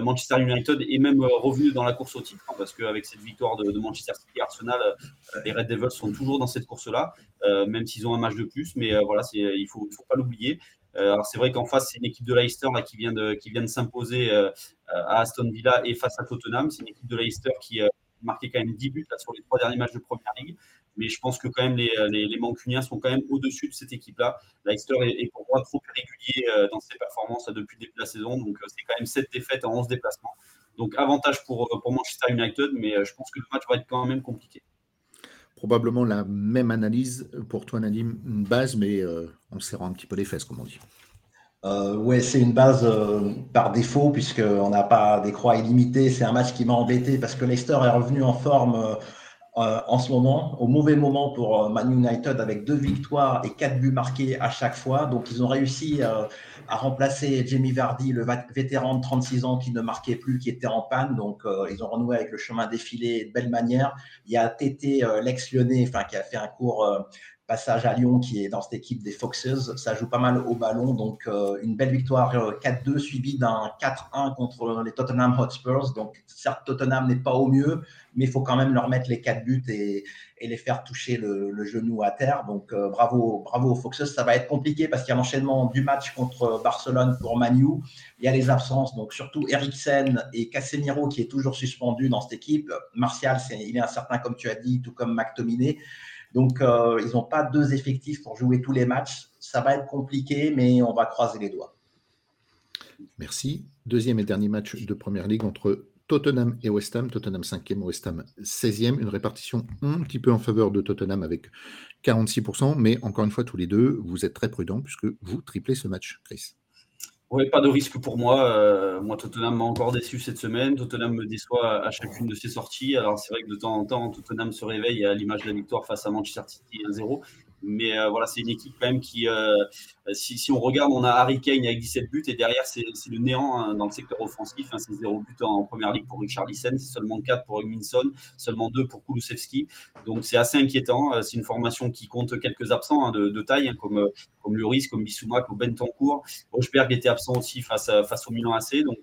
Manchester United est même revenu dans la course au titre hein, parce qu'avec cette victoire de, Manchester City Arsenal, les Red Devils sont toujours dans cette course-là, même s'ils ont un match de plus. Mais voilà, il ne faut, pas l'oublier. Euh, alors c'est vrai qu'en face, c'est une équipe de Leicester qui vient de, s'imposer euh, à Aston Villa et face à Tottenham. C'est une équipe de Leicester qui a marqué quand même 10 buts là, sur les trois derniers matchs de Première Ligue. Mais je pense que quand même les, les, Mancuniens sont quand même au-dessus de cette équipe-là. Leicester est, pour moi trop régulier euh, dans ses performances depuis le début de la saison. Donc c'est quand même 7 défaites en 11 déplacements. Donc avantage pour, pour Manchester United, mais je pense que le match va être quand même compliqué
probablement la même analyse pour toi, Nadim, une base, mais euh, on serrant un petit peu les fesses, comme on dit.
Euh, ouais, c'est une base euh, par défaut, puisqu'on n'a pas des croix illimitées. C'est un match qui m'a embêté parce que Leicester est revenu en forme en ce moment, au mauvais moment pour Man United, avec deux victoires et quatre buts marqués à chaque fois. Donc, ils ont réussi a remplacé Jamie Vardy, le vétéran de 36 ans qui ne marquait plus, qui était en panne. Donc, euh, ils ont renoué avec le chemin défilé de belle manière. Il y a Tété, euh, l'ex-lyonnais, enfin, qui a fait un court euh, passage à Lyon, qui est dans cette équipe des Foxes. Ça joue pas mal au ballon. Donc, une belle victoire 4-2, suivie d'un 4-1 contre les Tottenham Hotspurs. Donc, certes, Tottenham n'est pas au mieux, mais il faut quand même leur mettre les 4 buts et, et les faire toucher le, genou à terre. Donc euh, bravo, bravo aux Foxes. Ça va être compliqué parce qu'il y a l'enchaînement du match contre Barcelone pour Manu. Il y a les absences, donc surtout Eriksen et Casemiro qui est toujours suspendu dans cette équipe. Martial, il est incertain comme tu as dit, tout comme McTominay. Donc euh, ils n'ont pas deux effectifs pour jouer tous les matchs. Ça va être compliqué, mais on va croiser les doigts.
Merci. Deuxième et dernier match de Première Ligue entre Tottenham et West Ham. Tottenham 5e, West Ham 16e. Une répartition un petit peu en faveur de Tottenham avec 46%. Mais encore une fois, tous les deux, vous êtes très prudents puisque vous triplez ce match, Chris.
Oui, pas de risque pour moi. Euh, moi, Tottenham m'a encore déçu cette semaine. Tottenham me déçoit à chacune de ses sorties. Alors, c'est vrai que de temps en temps, Tottenham se réveille à l'image de la victoire face à Manchester City 1-0. Mais euh, voilà, c'est une équipe quand même qui, euh, si, on regarde, on a Harry Kane avec 17 buts et derrière, c'est le néant hein, dans le secteur offensif. Hein, c'est 0 buts en, première ligue pour Richard Lissen, c'est seulement 4 pour Minson, seulement 2 pour Kulusevski. Donc c'est assez inquiétant. Euh, c'est une formation qui compte quelques absents hein, de, taille, comme, comme Lloris, comme Bissouma, comme Bentancourt. Rochberg était absent aussi face, face au Milan AC. Donc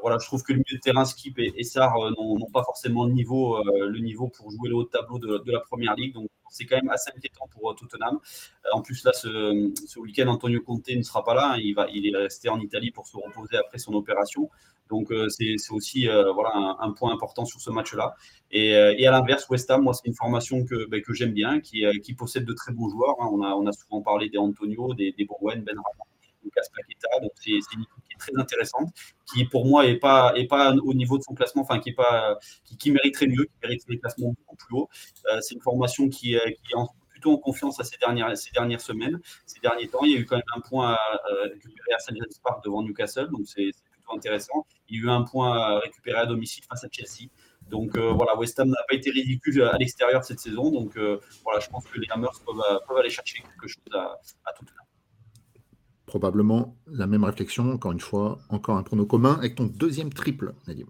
voilà, je trouve que le milieu de terrain, Skip et, et Sarr n'ont pas forcément le niveau, le niveau pour jouer le haut de tableau de, la première ligue. C'est quand même assez inquiétant pour euh, Tottenham. Euh, en plus, là, ce, week-end, Antonio Conte ne sera pas là. Il, va, il est resté en Italie pour se reposer après son opération. Donc, euh, c'est aussi voilà, un, point important sur ce match-là. Et, à l'inverse, West Ham, moi, c'est une formation que, ben, que j'aime bien, qui, possède de très bons joueurs. Hein. On, a, on a souvent parlé des Antonio, des, des Bowen, Ben Rama, Lucas Paqueta. Donc, c'est une équipe qui est très intéressante, qui pour moi n'est pas, est pas au niveau de son classement, enfin, qui, est pas, qui, mériterait mieux, qui mériterait des classements beaucoup plus hauts. Euh, c'est une formation qui, qui est plutôt en confiance à ces dernières, semaines, ces derniers temps. Il y a eu quand même un point à, récupérer à St. James Park devant Newcastle, donc c'est plutôt intéressant. Il y a eu un point à récupérer à domicile face à Chelsea. Donc euh, voilà, West Ham n'a pas été ridicule à l'extérieur cette saison. Donc euh, voilà, je pense que les Hammers peuvent, aller chercher quelque chose à, à Tottenham
probablement la même réflexion, encore une fois, encore un prono commun avec ton deuxième triple, Nadim.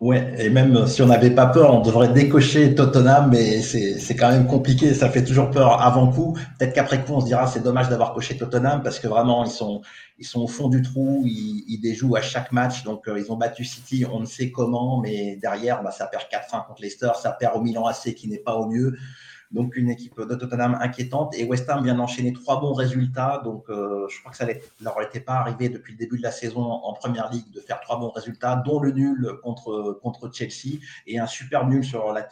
Ouais, et même si on n'avait pas peur, on devrait décocher Tottenham, mais c'est quand même compliqué, ça fait toujours peur avant coup. Peut-être qu'après coup, on se dira c'est dommage d'avoir coché Tottenham parce que vraiment, ils sont, au fond du trou, ils, ils déjouent à chaque match, donc euh, ils ont battu City, on ne sait comment, mais derrière, bah, ça perd 4-1 contre Leicester, ça perd au Milan AC qui n'est pas au mieux. Donc une équipe de Tottenham inquiétante. Et West Ham vient d'enchaîner trois bons résultats. Donc euh, je crois que ça ne leur était pas arrivé depuis le début de la saison en Première Ligue de faire trois bons résultats, dont le nul contre, contre Chelsea et un super nul sur la,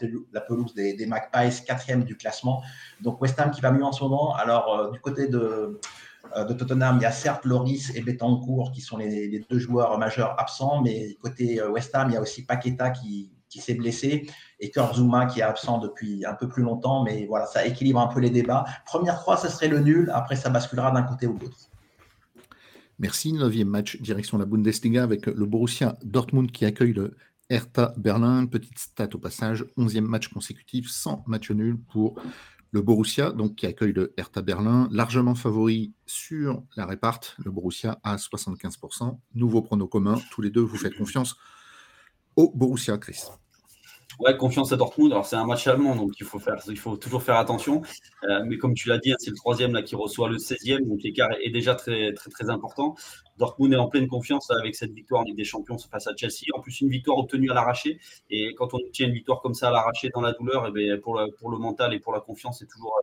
pelouse des, des, Magpies, quatrième du classement. Donc West Ham qui va mieux en ce moment. Alors euh, du côté de euh, de Tottenham, il y a certes Loris et Betancourt qui sont les, les, deux joueurs majeurs absents, mais côté West Ham, il y a aussi Paqueta qui, qui s'est blessé et Kurt Zuma qui est absent depuis un peu plus longtemps. Mais voilà, ça équilibre un peu les débats. Première croix, ce serait le nul. Après, ça basculera d'un côté ou de l'autre.
Merci. Neuvième match, direction la Bundesliga avec le Borussia Dortmund qui accueille le Hertha Berlin. Petite stat au passage, onzième match consécutif sans match nul pour le Borussia, donc qui accueille le Hertha Berlin, largement favori sur la réparte. Le Borussia à 75%. Nouveau prono commun, tous les deux, vous faites confiance au Borussia Chris.
Ouais, confiance à Dortmund. Alors, c'est un match allemand, donc il faut, faire, il faut toujours faire attention. Euh, mais comme tu l'as dit, hein, c'est le troisième là, qui reçoit le 16e, donc l'écart est déjà très, très, très important. Dortmund est en pleine confiance avec cette victoire des Champions face à Chelsea. En plus, une victoire obtenue à l'arraché. Et quand on obtient une victoire comme ça à l'arraché dans la douleur, et eh bien, pour, le, pour le mental et pour la confiance, c'est toujours,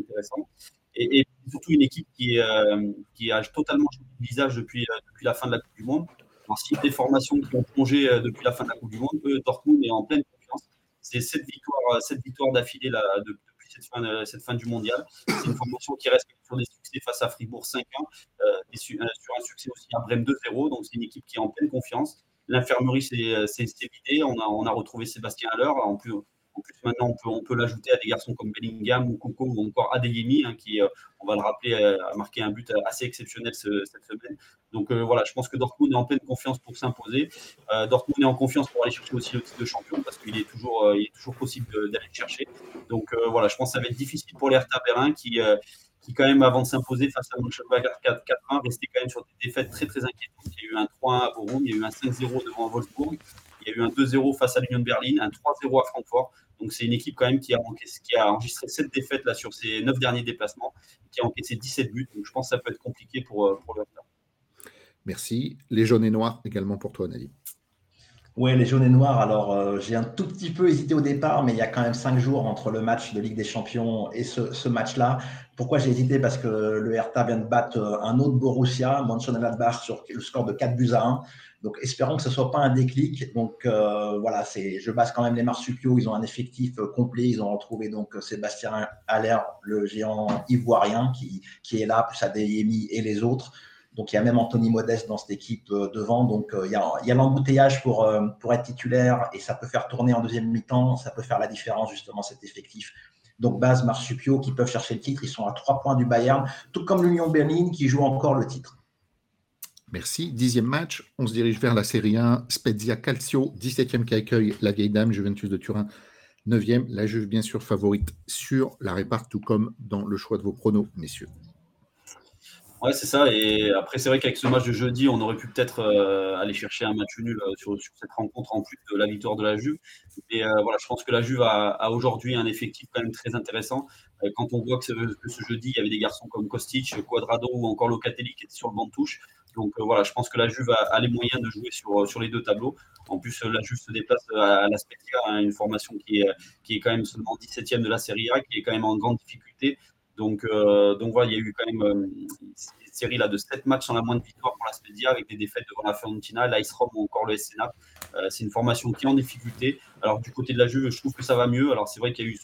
intéressant. Et, surtout une équipe qui, euh, qui a totalement changé de visage depuis, euh, depuis la fin de la Coupe du Monde. Alors, si des formations qui ont plongé depuis la fin de la Coupe du Monde, Dortmund est en pleine c'est cette victoire, cette victoire d'affilée depuis cette fin, cette fin, du mondial. C'est une formation qui reste sur des succès face à Fribourg 5-1 euh, et sur, un succès aussi à Brême 2-0. Donc c'est une équipe qui est en pleine confiance. L'infirmerie s'est vidée. On a, on a retrouvé Sébastien Haller. En plus, en plus, maintenant, on peut, l'ajouter à des garçons comme Bellingham ou Coco ou encore Adeyemi, hein, qui, euh, on va le rappeler, euh, a marqué un but assez exceptionnel cette semaine. Donc euh, voilà, je pense que Dortmund est en pleine confiance pour s'imposer. Dortmund est en confiance pour aller chercher aussi le titre de champion parce qu'il est toujours, est toujours possible d'aller le chercher. Donc voilà, je pense que ça va être difficile pour les Hertha Berlin qui qui quand même, avant de s'imposer face à Mönchengladbach 4-1, restait quand même sur des défaites très très inquiétantes. Il y a eu un 3-1 à Borum, il y a eu un 5-0 devant Wolfsburg, il y a eu un 2-0 face à l'Union de Berlin, un 3-0 à Francfort. Donc c'est une équipe quand même qui a, enregistré 7 défaites là, sur ses 9 derniers déplacements, qui a encaissé 17 buts. Donc je pense que ça peut être compliqué pour, euh, pour le
Merci. Les jaunes et noirs également pour toi, Nadine.
Oui, les jaunes et noirs. Alors, euh, j'ai un tout petit peu hésité au départ, mais il y a quand même cinq jours entre le match de Ligue des Champions et ce, match-là. Pourquoi j'ai hésité? Parce que le Hertha vient de battre euh, un autre Borussia, Mönchengladbach, sur le score de 4 buts à 1. Donc, espérons que ce ne soit pas un déclic. Donc, euh, voilà, c'est, je base quand même les marsupiaux. Ils ont un effectif complet. Ils ont retrouvé donc Sébastien Haller, le géant ivoirien, qui, qui est là, plus Adeyemi et les autres. Donc il y a même Anthony Modeste dans cette équipe euh, devant. Donc euh, il y a, l'embouteillage pour, euh, pour être titulaire et ça peut faire tourner en deuxième mi-temps. Ça peut faire la différence justement cet effectif. Donc Baz, Marsupio qui peuvent chercher le titre. Ils sont à trois points du Bayern, tout comme l'Union Berlin qui joue encore le titre.
Merci. Dixième match, on se dirige vers la Série 1. Spezia Calcio, 17e qui accueille la vieille dame Juventus de Turin. 9e, la Juve bien sûr favorite sur la réparte, tout comme dans le choix de vos pronos, messieurs.
Ouais, c'est ça. Et après, c'est vrai qu'avec ce match de jeudi, on aurait pu peut-être euh, aller chercher un match nul euh, sur, cette rencontre en plus de la victoire de la Juve. Et euh, voilà, je pense que la Juve a, aujourd'hui un effectif quand même très intéressant. quand on voit que ce, jeudi, il y avait des garçons comme Kostic, Quadrado ou encore Locatelli qui étaient sur le banc de touche. Donc voilà, je pense que la Juve a, les moyens de jouer sur, les deux tableaux. En plus, la Juve se déplace à, la Spezia, hein, une formation qui est, qui est quand même seulement 17e de la Serie A, qui est quand même en grande difficulté. Donc, euh, donc voilà, il y a eu quand même euh, une série là, de 7 matchs sans la moindre victoire pour la Spedia avec des défaites devant la Fiorentina, l'Ice Rome ou encore le SNA. Euh, c'est une formation qui est en difficulté. Alors du côté de la Juve, je trouve que ça va mieux. Alors c'est vrai qu'il y a eu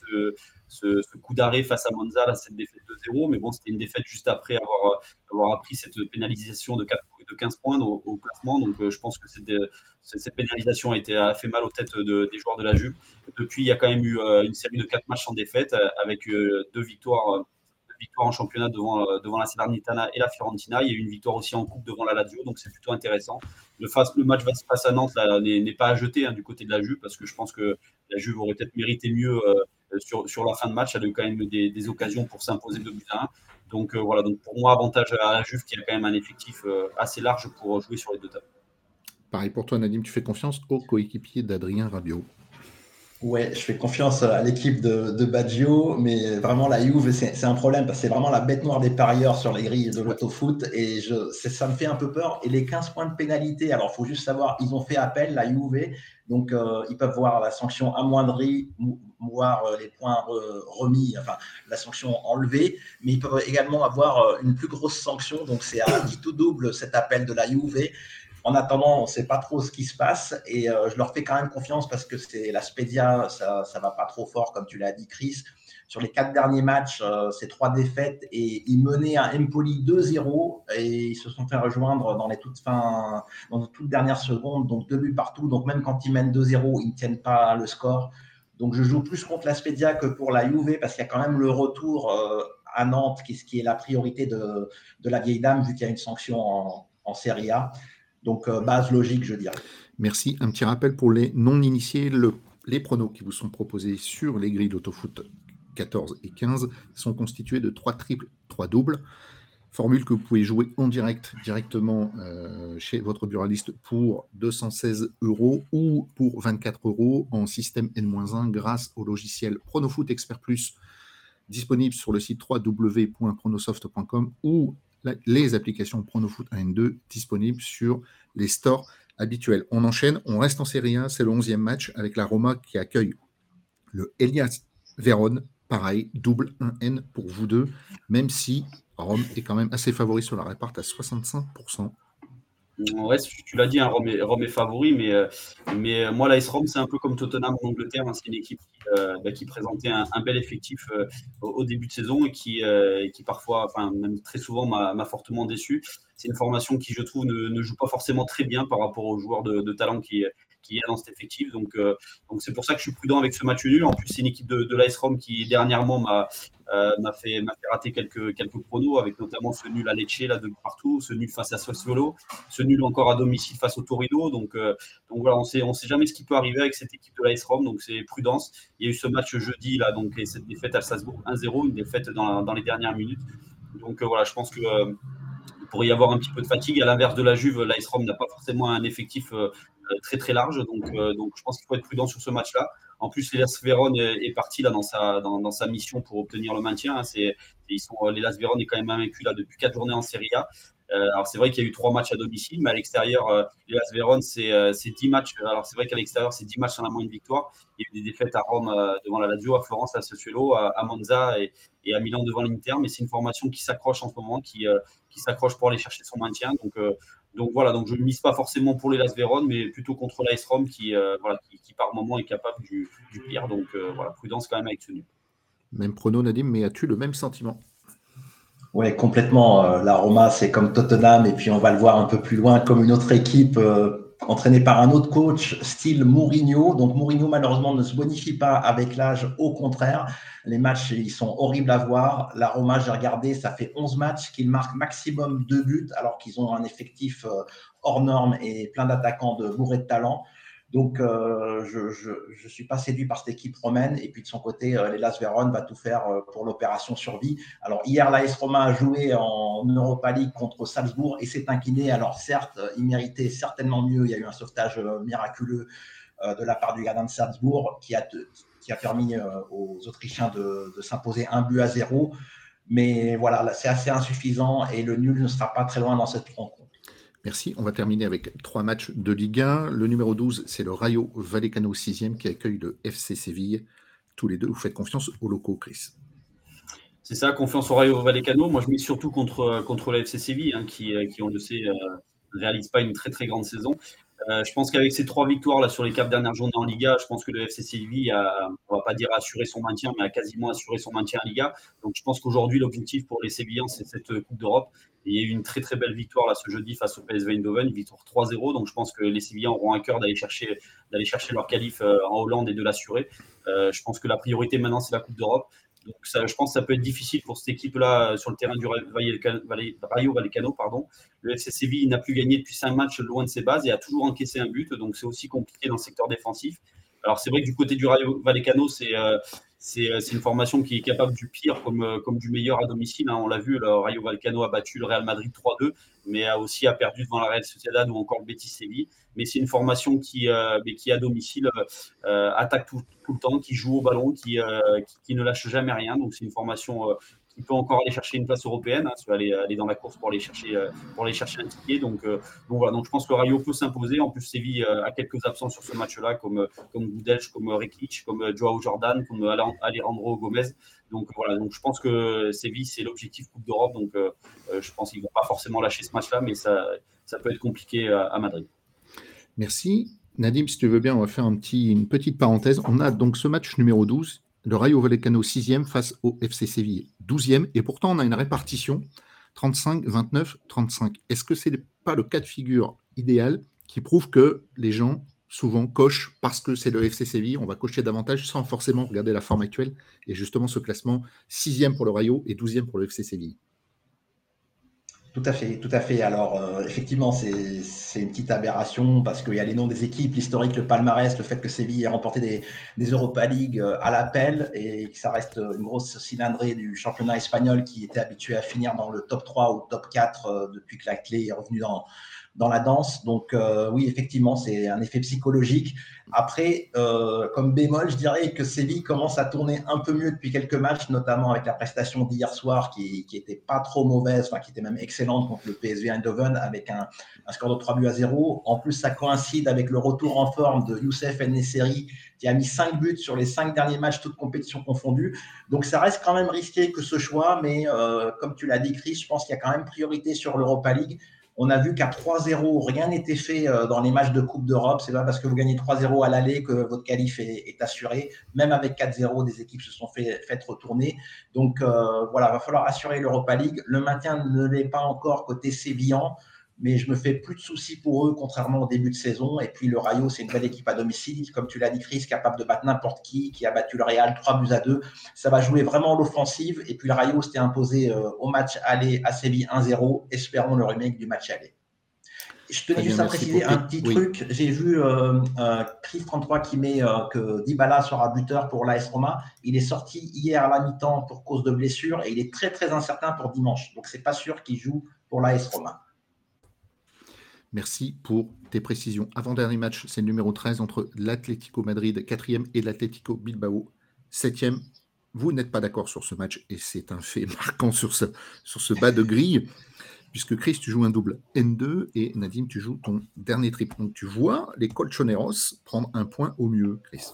ce, coup d'arrêt face à Monza, là, cette défaite de 0, mais bon, c'était une défaite juste après avoir, avoir appris cette pénalisation de, 4, de 15 points au, classement. Donc je pense que cette, pénalisation a, été, a fait mal aux têtes de, des joueurs de la Juve. Depuis, il y a quand même eu une série de 4 matchs sans défaite avec deux victoires victoire en championnat devant, euh, devant la Salernitana et la Fiorentina. Il y a eu une victoire aussi en coupe devant la Lazio, donc c'est plutôt intéressant. Le, face, le match face à Nantes n'est pas à jeter hein, du côté de la Juve, parce que je pense que la Juve aurait peut-être mérité mieux euh, sur, sur, la fin de match. Elle a eu quand même des, des occasions pour s'imposer de buts à 1. Donc euh, voilà, donc pour moi, avantage à la Juve qui a quand même un effectif assez large pour jouer sur les deux tables.
Pareil pour toi, Nadim, tu fais confiance au coéquipier d'Adrien Rabiot.
Ouais, je fais confiance à l'équipe de, Baggio, mais vraiment la Juve, c'est un problème parce que c'est vraiment la bête noire des parieurs sur les grilles de l'autofoot et ça me fait un peu peur. Et les 15 points de pénalité, alors il faut juste savoir, ils ont fait appel, la Juve, donc euh, ils peuvent voir la sanction amoindrie, voir euh, les points remis, enfin la sanction enlevée, mais ils peuvent également avoir euh, une plus grosse sanction, donc c'est à tout double cet appel de la Juve. En attendant, on ne sait pas trop ce qui se passe et euh, je leur fais quand même confiance parce que c'est la Spedia, ça ne va pas trop fort, comme tu l'as dit, Chris. Sur les quatre derniers matchs, euh, c'est trois défaites et ils menaient un Empoli 2-0 et ils se sont fait rejoindre dans les toutes fins, dans les toutes dernières secondes, donc deux buts partout. Donc même quand ils mènent 2-0, ils ne tiennent pas le score. Donc je joue plus contre la Spedia que pour la Juve parce qu'il y a quand même le retour euh, à Nantes qui, qui est la priorité de, de la vieille dame vu qu'il y a une sanction en, en Serie A. Donc, euh, base logique, je dirais.
Merci. Un petit rappel pour les non-initiés. les pronos qui vous sont proposés sur les grilles d'autofoot 14 et 15 sont constitués de 3 triples, 3 doubles. Formule que vous pouvez jouer en direct directement euh, chez votre buraliste pour 216 euros ou pour 24 euros en système N-1 grâce au logiciel Pronofoot Expert Plus disponible sur le site www.pronosoft.com ou les applications Pronofoot 1 et 2 disponibles sur les stores habituels. On enchaîne, on reste en Série 1, c'est le 11e match avec la Roma qui accueille le Elias Vérone. Pareil, double 1N pour vous deux, même si Rome est quand même assez favori sur la réparte à 65%.
Ouais, tu l'as dit, hein, Rome, est, favori, mais, euh, mais euh, moi, l'AS Rome, c'est un peu comme Tottenham en Angleterre. Hein, c'est une équipe qui, euh, bah, présentait un, bel effectif au, début de saison et qui, qui parfois, enfin, même très souvent, m'a fortement déçu. C'est une formation qui, je trouve, ne, joue pas forcément très bien par rapport aux joueurs de, talent qui, qui y a dans cet effectif. Donc, donc c'est pour ça que je suis prudent avec ce match nul. En plus, c'est une équipe de, de l'AS Rome qui dernièrement m'a m'a fait, fait rater quelques, quelques pronos, avec notamment ce nul à Lecce là, de partout, ce nul face à Sassuolo, ce nul encore à domicile face au Torino. Donc, euh, donc voilà, on sait, on sait jamais ce qui peut arriver avec cette équipe de l'AS Rome, donc c'est prudence. Il y a eu ce match jeudi, là, donc, et cette défaite à Salzbourg 1-0, une défaite dans, dans, les dernières minutes. Donc euh, voilà, je pense que pourrait y avoir un petit peu de fatigue. À l'inverse de la Juve, l'AS Rome n'a pas forcément un effectif très très large, donc, donc je pense qu'il faut être prudent sur ce match-là. En plus, l'Elas Vérone est parti là dans sa, mission pour obtenir le maintien. Hein. C'est, est quand même invaincu là depuis quatre journées en Serie A. Euh, alors c'est vrai qu'il y a eu trois matchs à domicile, mais à l'extérieur, euh, l'Elas Vérone, c'est, euh, c'est 10 matchs. Alors c'est vrai qu'à l'extérieur, c'est 10 matchs sans la moindre victoire. Il y a eu des défaites à Rome devant la Lazio, à Florence, à Sassuolo, à, Monza et, et, à Milan devant l'Inter. Mais c'est une formation qui s'accroche en ce moment, qui, qui s'accroche pour aller chercher son maintien. Donc donc voilà, donc je ne mise pas forcément pour les Las Véron, mais plutôt contre l'AS Rome qui, euh, voilà, qui, par moment est capable du, pire. Donc euh, voilà, prudence quand même avec ce nul.
Même prono, Nadim, mais as-tu le même sentiment?
Oui, complètement. Euh, la Roma, c'est comme Tottenham, et puis on va le voir un peu plus loin comme une autre équipe entraîné par un autre coach, style Mourinho. Donc Mourinho, malheureusement, ne se bonifie pas avec l'âge. Au contraire, les matchs, ils sont horribles à voir. La Roma, j'ai regardé, ça fait 11 matchs qu'ils marquent maximum deux buts, alors qu'ils ont un effectif euh, hors norme et plein d'attaquants de bourré de talent. Donc, euh, je ne suis pas séduit par cette équipe romaine. Et puis, de son côté, euh, l'Elas Vérone va tout faire euh, pour l'opération survie. Alors, hier, l'AS Roma a joué en Europa League contre Salzbourg et s'est incliné. Alors, certes, il méritait certainement mieux. Il y a eu un sauvetage miraculeux de la part du gardien de Salzbourg qui a, qui permis aux Autrichiens de, de s'imposer un but à zéro. Mais voilà, c'est assez insuffisant et le nul ne sera pas très loin dans cette rencontre.
Merci. On va terminer avec trois matchs de Ligue 1. Le numéro 12, c'est le Rayo Vallecano 6e qui accueille le FC Séville. Tous les deux, vous faites confiance aux locaux, Chris.
C'est ça, confiance au Rayo Vallecano. Moi, je mets surtout contre, contre le FC Séville, hein, qui, euh, qui, on le sait, euh, ne réalise pas une très très grande saison. Euh, je pense qu'avec ces trois victoires là sur les quatre dernières journées en Liga, je pense que le FC Séville a, on va pas dire assuré son maintien, mais a quasiment assuré son maintien en Liga. Donc je pense qu'aujourd'hui l'objectif pour les Sévillans c'est cette Coupe d'Europe. Il y a eu une très très belle victoire là ce jeudi face au PSV Eindhoven, une victoire 3-0. Donc je pense que les Sévillans auront un cœur d'aller chercher d'aller chercher leur qualif euh, en Hollande et de l'assurer. Euh, je pense que la priorité maintenant c'est la Coupe d'Europe. Donc je pense que ça peut être difficile pour cette équipe-là euh, sur le terrain du Rayo Vallecano. Pardon. Le FC Séville n'a plus gagné depuis cinq matchs loin de ses bases et a toujours encaissé un but. Donc c'est aussi compliqué dans le secteur défensif. Alors c'est vrai que du côté du Rayo Vallecano, c'est c'est une formation qui est capable du pire comme, euh, du meilleur à domicile. Hein. On l'a vu, le Rayo Vallecano a battu le Real Madrid 3-2, mais a aussi a perdu devant la Real Sociedad ou encore le Betis Séville. Mais c'est une formation qui, euh, à domicile attaque tout, le temps, qui joue au ballon, qui, qui, qui, ne lâche jamais rien. Donc c'est une formation il peut encore aller chercher une place européenne, hein, aller, aller, dans la course pour aller chercher, euh, pour aller chercher un ticket. Donc, euh, voilà, donc je pense que Rayo peut s'imposer. En plus, Séville euh, a quelques absents sur ce match-là, comme, comme Goudelch, comme Rekic, comme Joao Jordan, comme Alejandro Gomez. Donc voilà, donc je pense que Séville, c'est l'objectif Coupe d'Europe. Donc je pense qu'ils ne vont pas forcément lâcher ce match-là, mais ça, ça peut être compliqué à, Madrid.
Merci. Nadim, si tu veux bien, on va faire une petite parenthèse. On a donc ce match numéro 12 le Rayo Vallecano 6e face au FC Séville 12e. Et pourtant, on a une répartition 35, 29, 35. Est-ce que ce n'est pas le cas de figure idéal qui prouve que les gens souvent cochent parce que c'est le FC Séville, on va cocher davantage sans forcément regarder la forme actuelle et justement ce classement 6e pour le Rayo et 12e pour le FC Séville
Tout à fait, tout à fait. Alors, euh, effectivement, c'est une petite aberration parce qu'il y a les noms des équipes, l'historique, le palmarès, le fait que Séville ait remporté des, Europa League euh, à l'appel et que ça reste une grosse cylindrée du championnat espagnol qui était habitué à finir dans le top 3 ou top 4 euh, depuis que la clé est revenue dans, dans la danse. Donc euh, oui, effectivement, c'est un effet psychologique. Après, euh, comme bémol, je dirais que Séville commence à tourner un peu mieux depuis quelques matchs, notamment avec la prestation d'hier soir qui, qui était pas trop mauvaise, enfin qui était même excellente contre le PSV Eindhoven avec un, score de 3 buts à 0. En plus, ça coïncide avec le retour en forme de Youssef Nesseri qui a mis 5 buts sur les 5 derniers matchs, toutes compétitions confondues. Donc ça reste quand même risqué que ce choix, mais euh, comme tu l'as dit, Chris, je pense qu'il y a quand même priorité sur l'Europa League. On a vu qu'à 3-0, rien n'était fait euh, dans les matchs de Coupe d'Europe. C'est pas parce que vous gagnez 3-0 à l'aller que votre qualif est, assuré. Même avec 4-0, des équipes se sont fait, faites retourner. Donc euh, voilà, va falloir assurer l'Europa League. Le maintien ne l'est pas encore côté Sévillan mais je me fais plus de soucis pour eux, contrairement au début de saison. Et puis le Rayo, c'est une belle équipe à domicile, comme tu l'as dit, Chris, capable de battre n'importe qui, qui a battu le Real 3 buts à 2. Ça va jouer vraiment l'offensive. Et puis le Rayo s'était imposé euh, au match aller à Séville 1-0. Espérons le remake du match aller. Je tenais juste à préciser un petit truc. J'ai vu euh, euh, Chris 33 qui met euh, que Dybala sera buteur pour l'AS Roma. Il est sorti hier à la mi-temps pour cause de blessure et il est très très incertain pour dimanche. Donc c'est pas sûr qu'il joue pour l'AS Roma.
Merci pour tes précisions. Avant-dernier match, c'est le numéro 13 entre l'Atlético Madrid, 4e, et l'Atlético Bilbao, 7e. Vous n'êtes pas d'accord sur ce match, et c'est un fait marquant sur ce, bas de grille, puisque Chris, tu joues un double N2, et Nadim, tu joues ton dernier trip. Donc tu vois les Colchoneros prendre un point au mieux, Chris.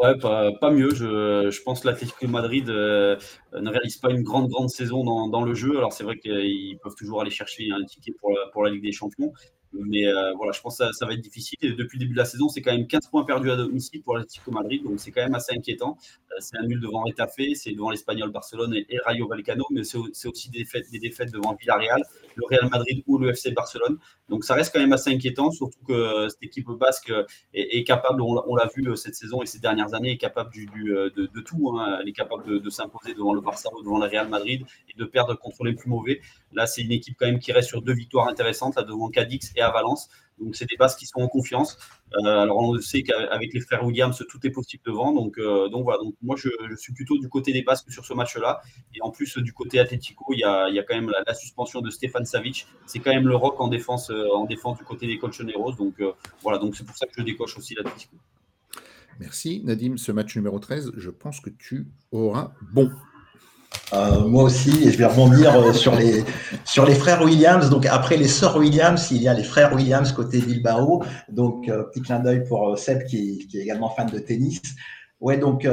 Ouais, pas, mieux. Je, pense que l'Atlético Madrid euh, ne réalise pas une grande, grande saison dans, le jeu. Alors, c'est vrai qu'ils peuvent toujours aller chercher un ticket pour la, Ligue des Champions. Mais euh, voilà, je pense que ça, va être difficile. Et depuis le début de la saison, c'est quand même 15 points perdus à domicile pour l'Atlético Madrid. Donc, c'est quand même assez inquiétant. Euh, c'est un nul devant Retafe, c'est devant l'Espagnol Barcelone et, Rayo Vallecano, mais c'est aussi des défaites, devant Villarreal, le Real Madrid ou le FC Barcelone. Donc, ça reste quand même assez inquiétant, surtout que cette équipe basque est, capable, on, l'a vu euh, cette saison et ces dernières années, est capable du, de, tout. Hein. Elle est capable de, de s'imposer devant le Barça ou devant le Real Madrid et de perdre contre les plus mauvais. Là, c'est une équipe quand même qui reste sur deux victoires intéressantes, là devant Cadix et à Valence. Donc, c'est des bases qui sont en confiance. Euh, alors, on sait qu'avec les frères Williams, tout est possible devant. Donc, euh, voilà. Donc, moi, je, suis plutôt du côté des Basques sur ce match-là. Et en plus, du côté Atlético, il y a, quand même la, suspension de Stéphane Savic. C'est quand même le rock en défense, euh, en défense du côté des Colchoneros. Donc, voilà. Donc, c'est pour ça que je décoche aussi l'Atlético.
Merci, Nadim. Ce match numéro 13, je pense que tu auras bon.
Euh, moi aussi, et je vais rebondir euh, sur les sur les frères Williams. Donc après les sœurs Williams, il y a les frères Williams côté Bilbao. Donc euh, petit clin d'œil pour Seb qui, est également fan de tennis. Ouais, donc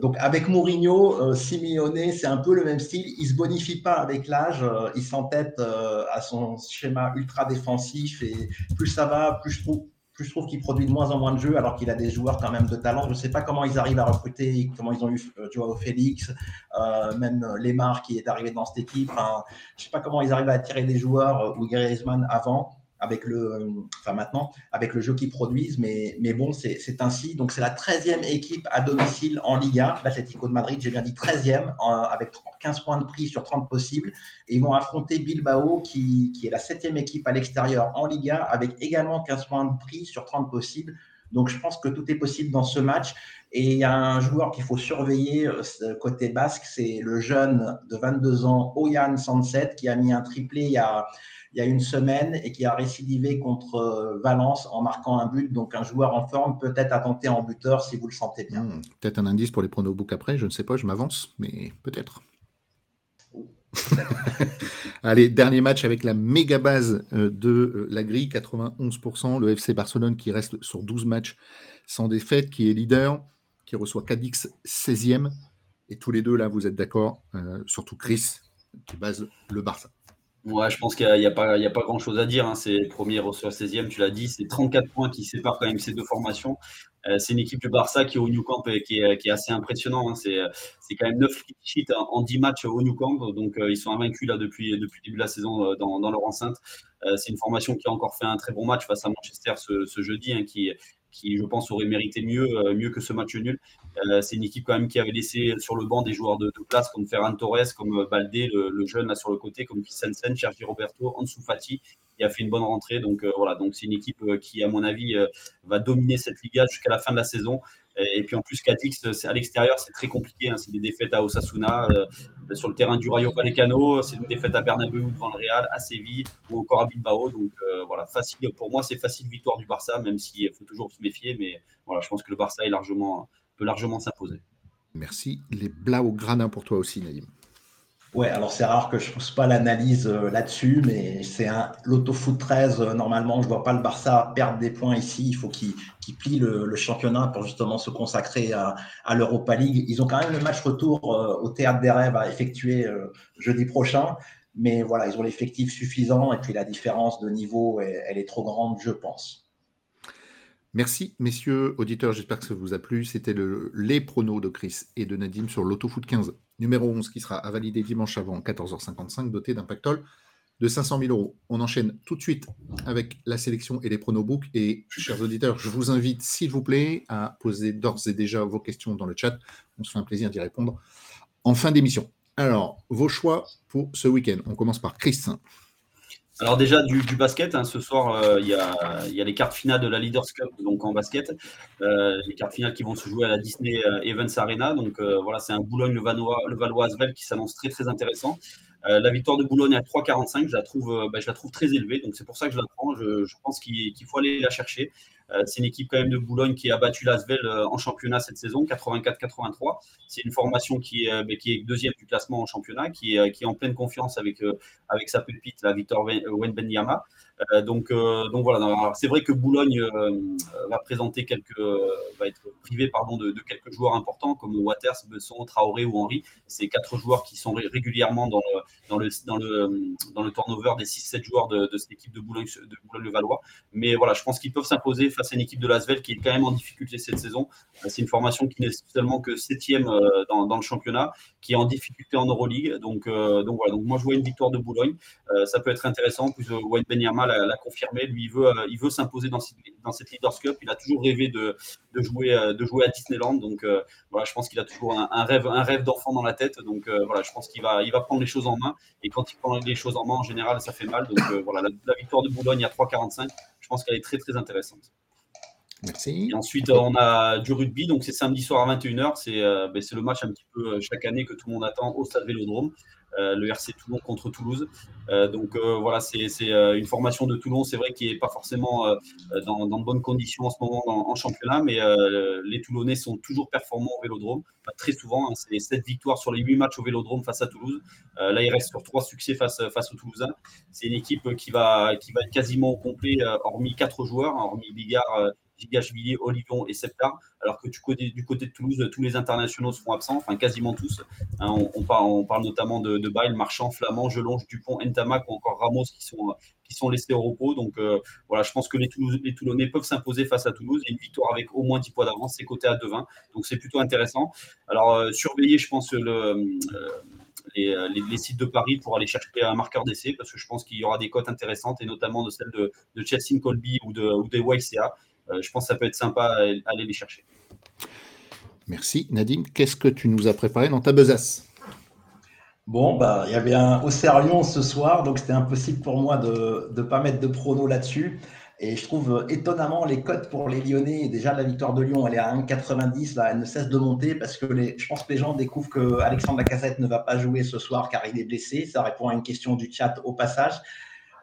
donc avec Mourinho, Simeone, c'est un peu le même style. Il se bonifie pas avec l'âge. il s'entête à son schéma ultra défensif et plus ça va, plus je trouve je trouve qu'il produit de moins en moins de jeux alors qu'il a des joueurs quand même de talent. Je ne sais pas comment ils arrivent à recruter, comment ils ont eu euh, Joao Félix, euh, même Lemar qui est arrivé dans cette équipe. je ne sais pas comment ils arrivent à attirer des joueurs euh, ou Griezmann avant avec le, enfin maintenant, avec le jeu qu'ils produisent, mais, mais bon, c'est ainsi. Donc, c'est la 13e équipe à domicile en Liga, l'Atlético de Madrid, j'ai bien dit 13e, avec 15 points de prix sur 30 possibles. Et ils vont affronter Bilbao, qui, qui est la 7e équipe à l'extérieur en Liga, avec également 15 points de prix sur 30 possibles. Donc, je pense que tout est possible dans ce match. Et il y a un joueur qu'il faut surveiller euh, côté basque, c'est le jeune de 22 ans, Oyan Sanset, qui a mis un triplé il y a il y a une semaine et qui a récidivé contre euh, Valence en marquant un but. Donc un joueur en forme peut-être à tenter en buteur si vous le sentez bien. Hmm,
peut-être un indice pour les pronobook après, je ne sais pas, je m'avance, mais peut-être. Allez, dernier match avec la méga base euh, de euh, la grille, 91%. Le FC Barcelone qui reste sur 12 matchs sans défaite, qui est leader, qui reçoit Cadix 16e. Et tous les deux, là, vous êtes d'accord, surtout Chris, qui base le Barça.
Je pense qu'il n'y a, pas, a pas grand-chose à dire. Hein. C'est premier reçoit 16e, tu l'as dit. C'est 34 points qui séparent quand même ces deux formations. Euh, c'est une équipe du Barça qui est au New Camp et qui est, qui est assez impressionnant. Hein. C'est, quand même 9 sheets en 10 matchs au New Camp. Donc, euh, ils sont invaincus là depuis, depuis le début de la saison euh, dans, dans leur enceinte. c'est une formation qui a encore fait un très bon match face à Manchester ce, ce jeudi, hein, qui, qui, je pense, aurait mérité mieux, mieux que ce match nul. c'est une équipe quand même qui avait laissé sur le banc des joueurs de, place comme Ferran Torres, comme Baldé, le, jeune là sur le côté, comme Christensen, Sergi Roberto, Ansu Fati, qui a fait une bonne rentrée. Donc voilà, donc c'est une équipe qui, à mon avis, va dominer cette Liga jusqu'à la fin de la saison. Et puis en plus, Catix, à l'extérieur, c'est très compliqué. Hein. C'est des défaites à Osasuna, euh, sur le terrain du Rayo Vallecano, c'est une défaite à Bernabeu devant le Real, à Séville ou encore à Bilbao. Donc euh, voilà, facile. Pour moi, c'est facile victoire du Barça, même s'il faut toujours se méfier. Mais voilà, je pense que le Barça est largement, peut largement s'imposer.
Merci. Les Blaugrana pour toi aussi, Nadim.
Ouais, alors c'est rare que je pousse pas l'analyse euh, là-dessus, mais c'est un l'autofoot 13. Euh, normalement, je vois pas le Barça perdre des points ici. Il faut qu'il plie le, championnat pour justement se consacrer à, l'Europa League. Ils ont quand même le match retour euh, au Théâtre des Rêves à effectuer jeudi prochain. Mais voilà, ils ont l'effectif suffisant et puis la différence de niveau, elle est trop grande, je pense.
Merci, messieurs auditeurs. J'espère que ça vous a plu. C'était le, les pronos de Chris et de Nadim sur l'Autofoot 15, numéro 11, qui sera à dimanche avant 14h55, doté d'un pactole de 500 000 euros. On enchaîne tout de suite avec la sélection et les pronobook. Et, chers auditeurs, je vous invite, s'il vous plaît, à poser d'ores et déjà vos questions dans le chat. On se fait un plaisir d'y répondre en fin d'émission. Alors, vos choix pour ce week-end. On commence par Chris.
Alors déjà du, basket, hein, ce soir euh, il y, a, les cartes finales de la Leaders Cup donc en basket, euh, les cartes finales qui vont se jouer à la Disney euh, Events Arena. Donc voilà, c'est un Boulogne le Valois Asvel qui s'annonce très très intéressant. la victoire de Boulogne à 3,45, je la trouve, bah, je la trouve très élevée, donc c'est pour ça que je la prends. Je, pense qu'il faut aller la chercher. Euh, c'est une équipe quand même de Boulogne qui a battu l'Asvel euh, en championnat cette saison, 84-83. C'est une formation qui est, euh, qui est deuxième du classement en championnat, qui est, qui est en pleine confiance avec, avec sa pépite, la Victor Wenbenyama. Donc, donc voilà. C'est vrai que Boulogne va présenter quelques, va être privé pardon de, quelques joueurs importants comme Waters, Besson, Traoré ou Henry. C'est quatre joueurs qui sont régulièrement dans le dans le dans le dans le turnover des 6-7 joueurs de, cette équipe de Boulogne-le-Valois. Mais voilà, je pense qu'ils peuvent s'imposer face à une équipe de Lasvel qui est quand même en difficulté cette saison. C'est une formation qui n'est seulement que septième dans, dans le championnat, qui est en difficulté en Euroleague. Donc donc voilà. Donc moi je vois une victoire de Boulogne. ça peut être intéressant. Plus Wayne Benyama l'a confirmé. Lui, il veut, euh, il veut s'imposer dans, dans, cette Leaders Cup. Il a toujours rêvé de, de jouer, euh, de jouer à Disneyland. Donc, euh, voilà, je pense qu'il a toujours un, rêve, un rêve d'enfant dans la tête. Donc, voilà, je pense qu'il va, il va prendre les choses en main. Et quand il prend les choses en main, en général, ça fait mal. Donc, voilà, la, victoire de Boulogne à 3,45, je pense qu'elle est très, très intéressante.
Merci.
Ensuite, on a du rugby, donc c'est samedi soir à 21h. Ben, c'est le match un petit peu chaque année que tout le monde attend au stade Vélodrome. Euh, le RC Toulon contre Toulouse. Euh, donc euh, voilà, c'est une formation de Toulon, c'est vrai, qui n'est pas forcément dans, de bonnes conditions en ce moment en championnat, mais les Toulonnais sont toujours performants au Vélodrome, très souvent. Hein, c'est 7 victoires sur les 8 matchs au Vélodrome face à Toulouse. là, il reste sur 3 succès face, face aux Toulousains. C'est une équipe qui va, qui va être quasiment au complet, hormis 4 joueurs, hein, hormis Bigard, Gigashvili, Olivion et Septar, alors que du côté, du côté de Toulouse, tous les internationaux seront absents, enfin quasiment tous. Hein, on, parle, notamment de, de Bail, Marchand, Flamand, Gelonge, Dupont, Ntamak ou encore Ramos qui sont, qui sont laissés au repos. Donc euh, voilà, je pense que les, les Toulonnais peuvent s'imposer face à Toulouse et une victoire avec au moins 10 points d'avance, c'est côté à 2-20. Donc c'est plutôt intéressant. Alors euh, surveillez, je pense, le. Euh, les, sites de Paris pour aller chercher un marqueur d'essai parce que je pense qu'il y aura des cotes intéressantes et notamment de celles de, de Chelsea Colby ou, de, ou YCA. Euh, je pense que ça peut être sympa à aller les chercher.
Merci. Nadim, qu'est-ce que tu nous as préparé dans ta besace?
Bon, bah, il y avait un Auxerre-Lyon ce soir, donc c'était impossible pour moi de ne pas mettre de prono là-dessus. Et je trouve étonnamment les cotes pour les Lyonnais. Déjà, la victoire de Lyon, elle est à 1,90. Là, elle ne cesse de monter parce que les, je pense que les gens découvrent que Alexandre Lacazette ne va pas jouer ce soir car il est blessé. Ça répond à une question du chat au passage.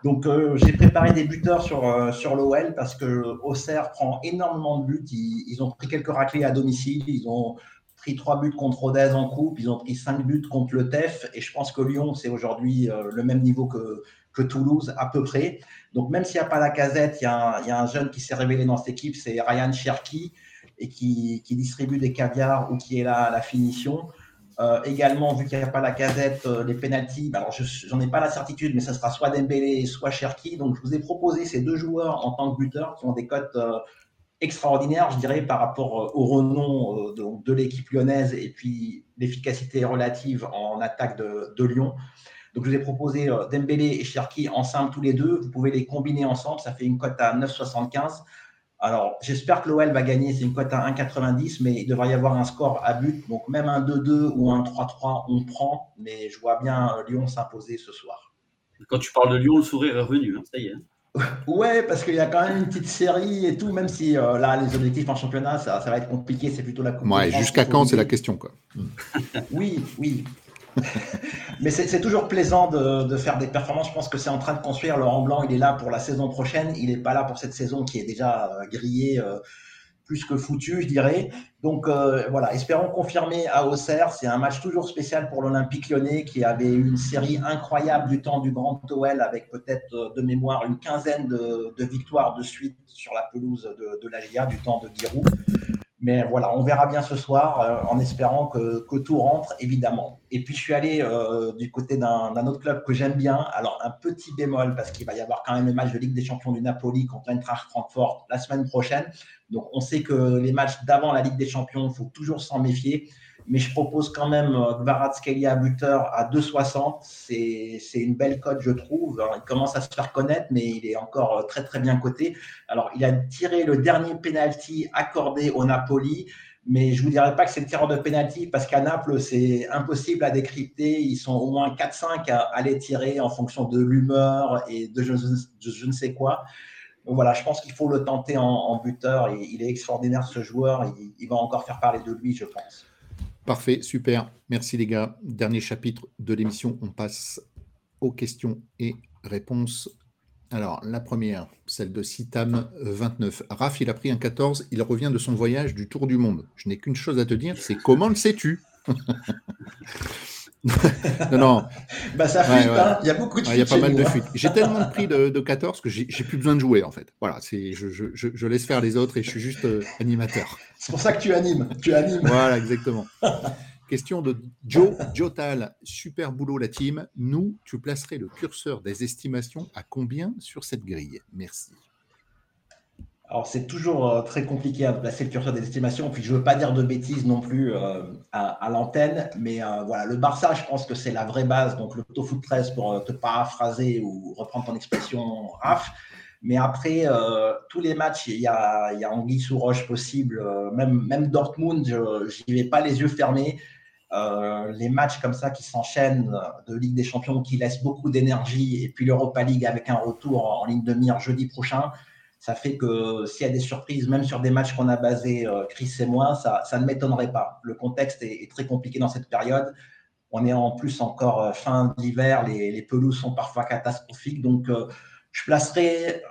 Donc, euh, j'ai préparé des buteurs sur, euh, sur l'OL parce que Auxerre prend énormément de buts. Ils, ont pris quelques raclés à domicile. Ils ont pris trois buts contre Rodez en coupe. Ils ont pris cinq buts contre le TEF. Et je pense que Lyon, c'est aujourd'hui euh, le même niveau que, Toulouse, à peu près. Donc, même s'il n'y a pas la casette, il y, a un, il y, a un jeune qui s'est révélé dans cette équipe, c'est Ryan Cherki, et qui, qui, distribue des caviars ou qui est là à la finition. Euh, également, vu qu'il n'y a pas la casette, euh, les pénalties, bah, alors j'en ai pas la certitude, mais ça sera soit Dembélé, soit Cherki. Donc, je vous ai proposé ces deux joueurs en tant que buteurs qui ont des cotes euh, extraordinaires, je dirais, par rapport au renom de, l'équipe lyonnaise et puis l'efficacité relative en attaque de, de, Lyon. Donc, je vous ai proposé Dembélé et Cherki ensemble tous les deux. Vous pouvez les combiner ensemble, ça fait une cote à 9,75. Alors, j'espère que l'OL va gagner. C'est une cote à 1,90, mais il devrait y avoir un score à but. Donc, même un 2-2 ou un 3-3, on prend. Mais je vois bien euh, Lyon s'imposer ce soir.
Quand tu parles de Lyon, le sourire est revenu. Hein, ça y est. Hein.
Ouais, parce qu'il y a quand même une petite série et tout, même si euh, là, les objectifs en championnat, ça, va être compliqué. C'est plutôt la
Coupe. Ouais, jusqu'à quand, c'est la question. quoi.
oui, oui. Mais c'est toujours plaisant de, faire des performances. Je pense que c'est en train de construire. Laurent Blanc, il est là pour la saison prochaine. Il n'est pas là pour cette saison qui est déjà euh, grillée euh, plus que foutue, je dirais. Donc euh, voilà, espérons confirmer à Auxerre. C'est un match toujours spécial pour l'Olympique lyonnais qui avait une série incroyable du temps du Grand OL avec peut-être de mémoire une quinzaine de, victoires de suite sur la pelouse de, de la du temps de Giroud. Mais voilà, on verra bien ce soir euh, en espérant que, tout rentre, évidemment. Et puis, je suis allé euh, du côté d'un autre club que j'aime bien. Alors, un petit bémol, parce qu'il va y avoir quand même le match de Ligue des Champions du Napoli contre Eintracht Francfort la semaine prochaine. Donc, on sait que les matchs d'avant la Ligue des Champions, il faut toujours s'en méfier mais je propose quand même Kvaratskhelia euh, buteur à 2,60. C'est une belle cote, je trouve. il commence à se faire connaître, mais il est encore euh, très très bien coté. Alors, il a tiré le dernier penalty accordé au Napoli, mais je ne vous dirais pas que c'est le tireur de penalty parce qu'à Naples, c'est impossible à décrypter. Ils sont au moins 4-5 à, les tirer en fonction de l'humeur et de je, ne sais quoi. Donc voilà, je pense qu'il faut le tenter en, buteur. il est extraordinaire ce joueur. il va encore faire parler de lui, je pense.
Parfait, super. Merci les gars. Dernier chapitre de l'émission. On passe aux questions et réponses. Alors, la première, celle de Citam29. Raph, il a pris un 14. Il revient de son voyage du Tour du Monde. Je n'ai qu'une chose à te dire, c'est comment le sais-tu?
non, non. Bah, ça fuite, hein. il y a beaucoup de
fuites. Il y a pas mal de hein. fuites. J'ai tellement de prix de, 14 que j'ai plus besoin de jouer, en fait. Voilà, je, je, je, laisse faire les autres et je suis juste euh, animateur.
C'est pour ça que tu animes. Tu animes.
Voilà, exactement. Question de Joe Jotal. Super boulot, la team. Nous, tu placerais le curseur des estimations à combien sur cette grille? Merci.
Alors, c'est toujours euh, très compliqué à placer le curseur des estimations. Puis, je ne veux pas dire de bêtises non plus euh, à, l'antenne. Mais euh, voilà, le Barça, je pense que c'est la vraie base. Donc, le foot 13 pour te paraphraser ou reprendre ton expression, Raph. Mais après, tous les matchs, il y a, y a anguille sous roche possible. même, même Dortmund, je n'y vais pas les yeux fermés. les matchs comme ça qui s'enchaînent de Ligue des Champions, qui laissent beaucoup d'énergie, et puis l'Europa League avec un retour en ligne de mire jeudi prochain, ça fait que s'il y a des surprises, même sur des matchs qu'on a basés, euh, Chris et moi, ça, ne m'étonnerait pas. Le contexte est, très compliqué dans cette période. On est en plus encore euh, fin d'hiver, les, pelouses sont parfois catastrophiques. Donc, euh, je placerai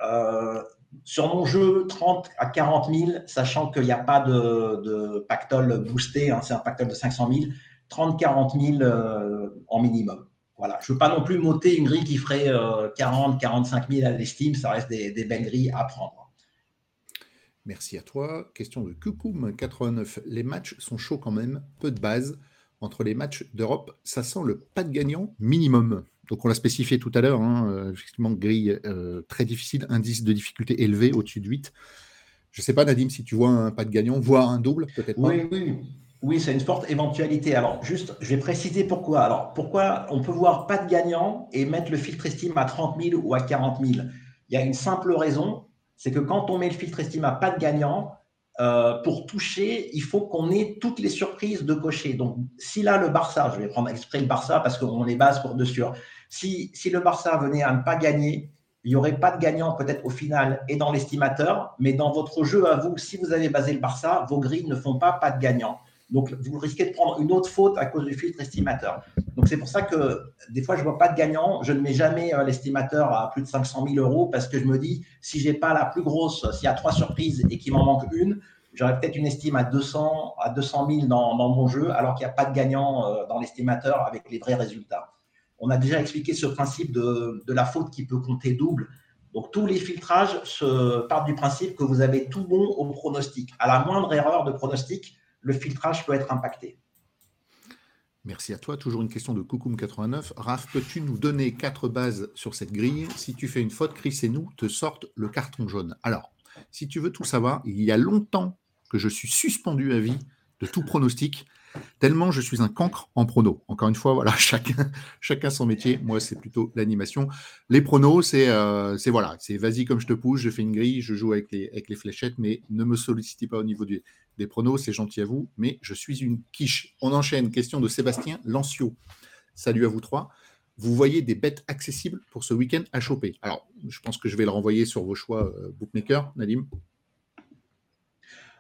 sur mon jeu 30 à 40 000, sachant qu'il n'y a pas de, pactole boosté, hein, c'est un pactole de 500 000, 30-40 000 en minimum. Voilà. Je ne veux pas non plus monter une grille qui ferait 40, 45 000 à l'estime. Ça reste des, belles grilles à prendre.
Merci à toi. Question de Kukum 89. Les matchs sont chauds quand même. Peu de base. Entre les matchs d'Europe, ça sent le pas de gagnant minimum. Donc on l'a spécifié tout à l'heure. Hein, effectivement, grille euh, très difficile, indice de difficulté élevé au-dessus de 8. Je ne sais pas, Nadim, si tu vois un pas de gagnant, voire un double, peut-être
oui, Oui, oui, c'est une forte éventualité. Alors, juste, je vais préciser pourquoi. Alors, pourquoi on peut voir pas de gagnant et mettre le filtre estime à 30 000 ou à 40 000 Il y a une simple raison, c'est que quand on met le filtre estime à pas de gagnant, euh, pour toucher, il faut qu'on ait toutes les surprises de cocher. Donc, si là, le Barça, je vais prendre exprès le Barça parce qu'on les base pour dessus. Si, si le Barça venait à ne pas gagner, il n'y aurait pas de gagnant peut-être au final et dans l'estimateur, mais dans votre jeu à vous, si vous avez basé le Barça, vos grilles ne font pas pas de gagnant. Donc, vous risquez de prendre une autre faute à cause du filtre estimateur. Donc, c'est pour ça que des fois, je ne vois pas de gagnant. Je ne mets jamais euh, l'estimateur à plus de 500 000 euros parce que je me dis, si je n'ai pas la plus grosse, s'il y a trois surprises et qu'il m'en manque une, j'aurais peut-être une estime à 200, à 200 000 dans, mon jeu, alors qu'il n'y a pas de gagnant euh, dans l'estimateur avec les vrais résultats. On a déjà expliqué ce principe de, de la faute qui peut compter double. Donc, tous les filtrages se, partent du principe que vous avez tout bon au pronostic. À la moindre erreur de pronostic, le filtrage peut être impacté.
Merci à toi. Toujours une question de Koukoum89. Raph, peux-tu nous donner quatre bases sur cette grille? Si tu fais une faute, Chris et nous te sortent le carton jaune. Alors, si tu veux tout savoir, il y a longtemps que je suis suspendu à vie de tout pronostic, tellement je suis un cancre en prono. Encore une fois, voilà, chacun, chacun son métier. Moi, c'est plutôt l'animation. Les pronos, c'est euh, voilà, c'est vas-y comme je te pousse, je fais une grille, je joue avec les, avec les fléchettes, mais ne me sollicitez pas au niveau des pronos, c'est gentil à vous, mais je suis une quiche. On enchaîne. Question de Sébastien Lancio. Salut à vous trois. Vous voyez des bêtes accessibles pour ce week-end à choper? Alors, je pense que je vais le renvoyer sur vos choix euh, bookmaker, Nadim.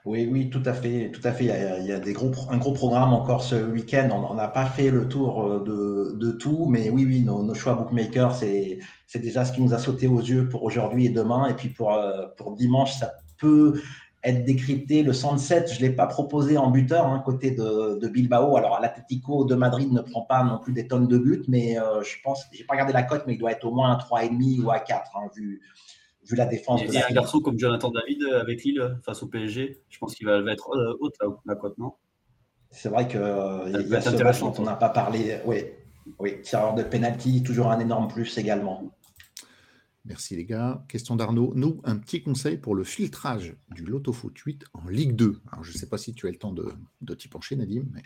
Oui, oui, tout à fait, tout à fait. Il y a, un gros programme encore ce week-end. On n'a pas fait le tour euh, de, tout, mais oui, oui, nos, choix bookmakers, c'est, déjà ce qui nous a sauté aux yeux pour aujourd'hui et demain. Et puis pour, euh, dimanche, ça peut être décrypté. Le 107, je ne l'ai pas proposé en buteur, hein, côté de, de, Bilbao. Alors, l'Atlético de Madrid ne prend pas non plus des tonnes de buts, mais euh, je pense, j'ai pas regardé la cote, mais il doit être au moins à 3,5 ou à 4, hein, vu, vu la défense.
Il y a un garçon comme Jonathan David euh, avec Lille euh, face au PSG. Je pense qu'il va, être euh, haute la, la cote, non?
C'est vrai que il y a ce match dont on n'a pas parlé. Oui, oui, tireur de penalty, toujours un énorme plus également.
Merci les gars. Question d'Arnaud. Nous, un petit conseil pour le filtrage du Loto Foot 8 en Ligue 2. Alors, je ne sais pas si tu as le temps de, de t'y pencher, Nadim. Mais...